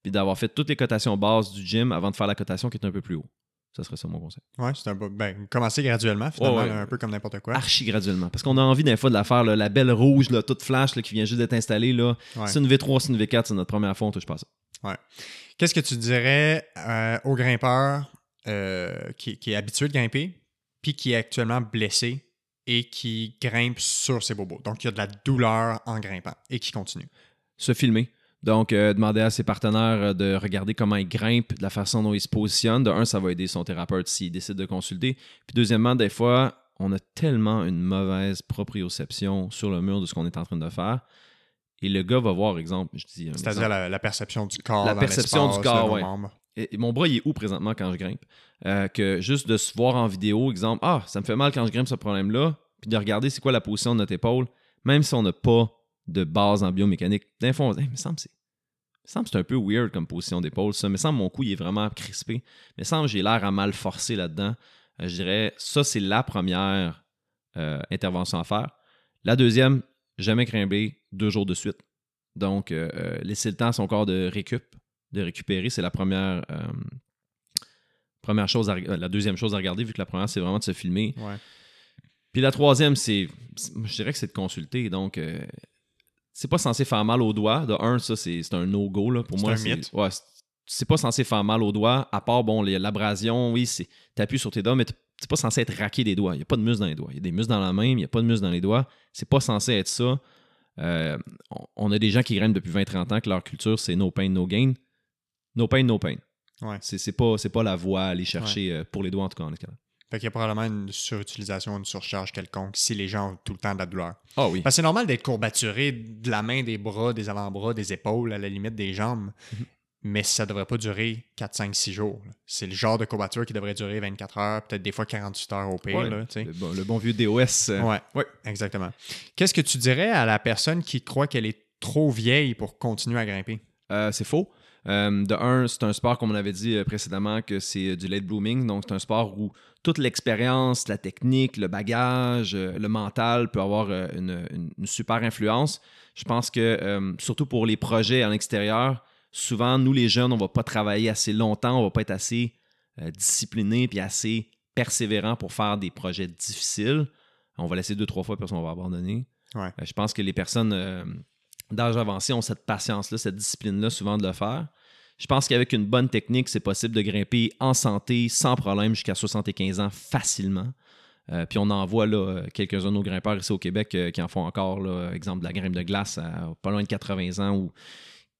Puis d'avoir fait toutes les cotations basses du gym avant de faire la cotation qui est un peu plus haut. Ça serait ça mon conseil. Ouais, c'est un bon. Ben, commencer graduellement, finalement, Ouais, ouais. là, un peu comme n'importe quoi. Archi graduellement. Parce qu'on a envie des fois de la faire, là, la belle rouge, là, toute flash, là, qui vient juste d'être installée. Là. Ouais. C'est une V3, c'est une V4, c'est notre première fois, on touche pas ça. Qu'est-ce que tu dirais euh, au grimpeur euh, qui, qui est habitué de grimper, puis qui est actuellement blessé et qui grimpe sur ses bobos? Donc, il y a de la douleur en grimpant et qui continue. se filmer. Donc, euh, demander à ses partenaires euh, de regarder comment il grimpe, de la façon dont il se positionne. De un, ça va aider son thérapeute s'il décide de consulter. Puis deuxièmement, des fois, on a tellement une mauvaise proprioception sur le mur de ce qu'on est en train de faire. Et le gars va voir, exemple, je dis C'est-à-dire la, la perception du corps. La dans perception du corps. Et- et mon bras, il est où présentement quand je grimpe? Euh, que juste de se voir en vidéo, exemple, ah, ça me fait mal quand je grimpe ce problème-là, puis de regarder c'est quoi la position de notre épaule, même si on n'a pas de base en biomécanique. D'un fond, on se dit, Hey, me semble que c'est. me semble c'est un peu weird comme position d'épaule, ça. Me semble que mon cou il est vraiment crispé. Me semble que j'ai l'air à mal forcer là-dedans. Euh, je dirais, ça, c'est la première euh, intervention à faire. La deuxième, jamais grimper deux jours de suite. Donc, euh, laisser le temps à son corps de récup, de récupérer, c'est la première, première chose, à, la deuxième chose à regarder, vu que la première, c'est vraiment de se filmer. Ouais. Puis la troisième, c'est, je dirais que c'est de consulter. Donc, c'est pas censé faire mal au doigt. De un, ça, c'est, un no-go. Là. Pour C'est moi, un c'est, mythe. ouais, c'est, pas censé faire mal au doigt, à part, bon, l'abrasion, oui, c'est, t'appuies sur tes doigts, mais c'est pas censé être raqué des doigts. Il n'y a pas de muscle dans les doigts. Il y a des muscles dans la main, mais il n'y a pas de muscle dans les doigts. C'est pas censé être ça. Euh, on, a des gens qui grimpent depuis 20-30 ans que leur culture, c'est no pain, no gain. No pain, no pain. Ouais. C'est pas, pas la voie à aller chercher euh, pour les doigts, en tout cas, en escalade. Fait qu'il y a probablement une surutilisation, une surcharge quelconque si les gens ont tout le temps de la douleur. Ah oui. Parce que c'est normal d'être courbaturé de la main, des bras, des avant-bras, des épaules, à la limite des jambes. Mhm. Mais ça devrait pas durer 4, 5, 6 jours. C'est le genre de courbature qui devrait durer 24 heures, peut-être des fois 48 heures au pire. Ouais. là, tu sais. Le, bon, le bon vieux DOS. euh, Ouais, ouais. exactement. Qu'est-ce que tu dirais à la personne qui croit qu'elle est trop vieille pour continuer à grimper? Euh, c'est faux. Euh, de un, c'est un sport, comme on avait dit euh, précédemment, que c'est euh, du late blooming. Donc, c'est un sport où toute l'expérience, la technique, le bagage, le mental peut avoir une, une- une super influence. Je pense que, euh, surtout pour les projets en extérieur, souvent, nous, les jeunes, on va pas travailler assez longtemps, on va pas être assez euh, discipliné puis assez persévérant pour faire des projets difficiles. On va laisser deux, trois fois, puis on va abandonner. Ouais. Euh, je pense que les personnes d'âge avancé ont cette patience-là, cette discipline-là, souvent de le faire. Je pense qu'avec une bonne technique, c'est possible de grimper en santé, sans problème, jusqu'à 75 ans facilement. Euh, puis on en voit là, euh, quelques-uns de nos grimpeurs ici au Québec euh, qui en font encore, là, exemple de la grimpe de glace à pas loin de 80 ans ou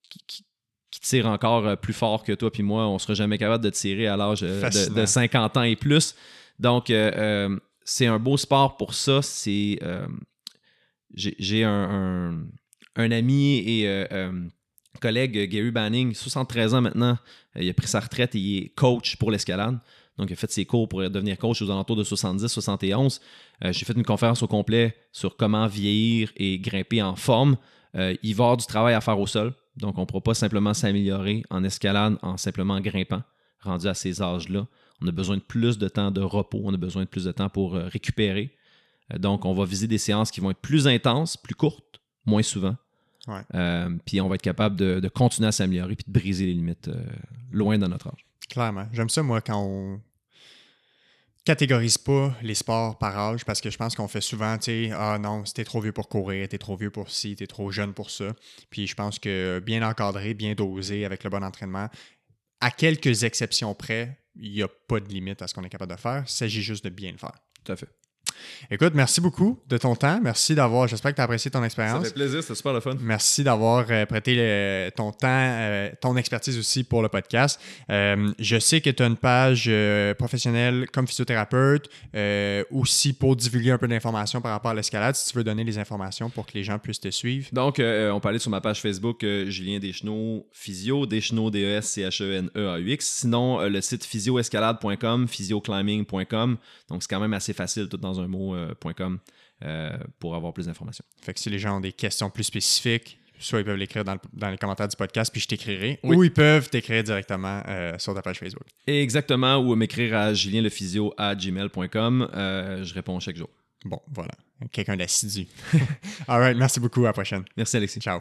qui, qui- qui tirent encore plus fort que toi puis moi. On ne sera jamais capable de tirer à l'âge de, Fascinant. de 50 ans et plus. Donc, euh, c'est un beau sport pour ça. C'est j'ai j'ai un, un- un ami et euh, euh, collègue, euh, Gary Banning, 73 ans maintenant. Il a pris sa retraite et il est coach pour l'escalade. Donc, il a fait ses cours pour devenir coach aux alentours de 70-71. Euh, J'ai fait une conférence au complet sur comment vieillir et grimper en forme. Il va avoir du travail à faire au sol. Donc, on ne pourra pas simplement s'améliorer en escalade en simplement grimpant, rendu à ces âges-là. On a besoin de plus de temps de repos, on a besoin de plus de temps pour récupérer. Donc, on va viser des séances qui vont être plus intenses, plus courtes, moins souvent. Ouais. Euh, puis on va être capable de, de continuer à s'améliorer puis de briser les limites euh, loin de notre âge. Clairement. J'aime ça, moi, quand on catégorise pas les sports par âge, parce que je pense qu'on fait souvent, tu sais, ah non, t'es trop vieux pour courir, t'es trop vieux pour ci, t'es trop jeune pour ça. Puis je pense que bien encadré, bien dosé, avec le bon entraînement, à quelques exceptions près, il n'y a pas de limite à ce qu'on est capable de faire. Il s'agit juste de bien le faire. Tout à fait. Écoute, merci beaucoup de ton temps. Merci d'avoir, j'espère que tu as apprécié ton expérience. plaisir, c'était super le fun. Merci d'avoir euh, prêté le- ton temps, euh, ton expertise aussi pour le podcast. Euh, je sais que tu as une page professionnelle comme physiothérapeute, aussi pour divulguer un peu d'informations par rapport à l'escalade, si tu veux donner les informations pour que les gens puissent te suivre. Donc, on peut aller sur ma page Facebook, Julien Deschenaux Physio, Deschenaux E D-E-S-C-H-E-N-E-A-U-X. Sinon, le site physioescalade.com, physioclimbing.com. Donc, c'est quand même assez facile, tout dans un euh, euh, pour avoir plus d'informations. Fait que si les gens ont des questions plus spécifiques, soit ils peuvent l'écrire dans, le- dans les commentaires du podcast, puis je t'écrirai, Oui. ou ils peuvent t'écrire directement euh, sur ta page Facebook. Exactement, ou m'écrire à gmail.com. Euh, je réponds chaque jour. Bon, voilà. Quelqu'un d'assidu. (laughs) All right, merci beaucoup. À la prochaine. Merci, Alexis. Ciao.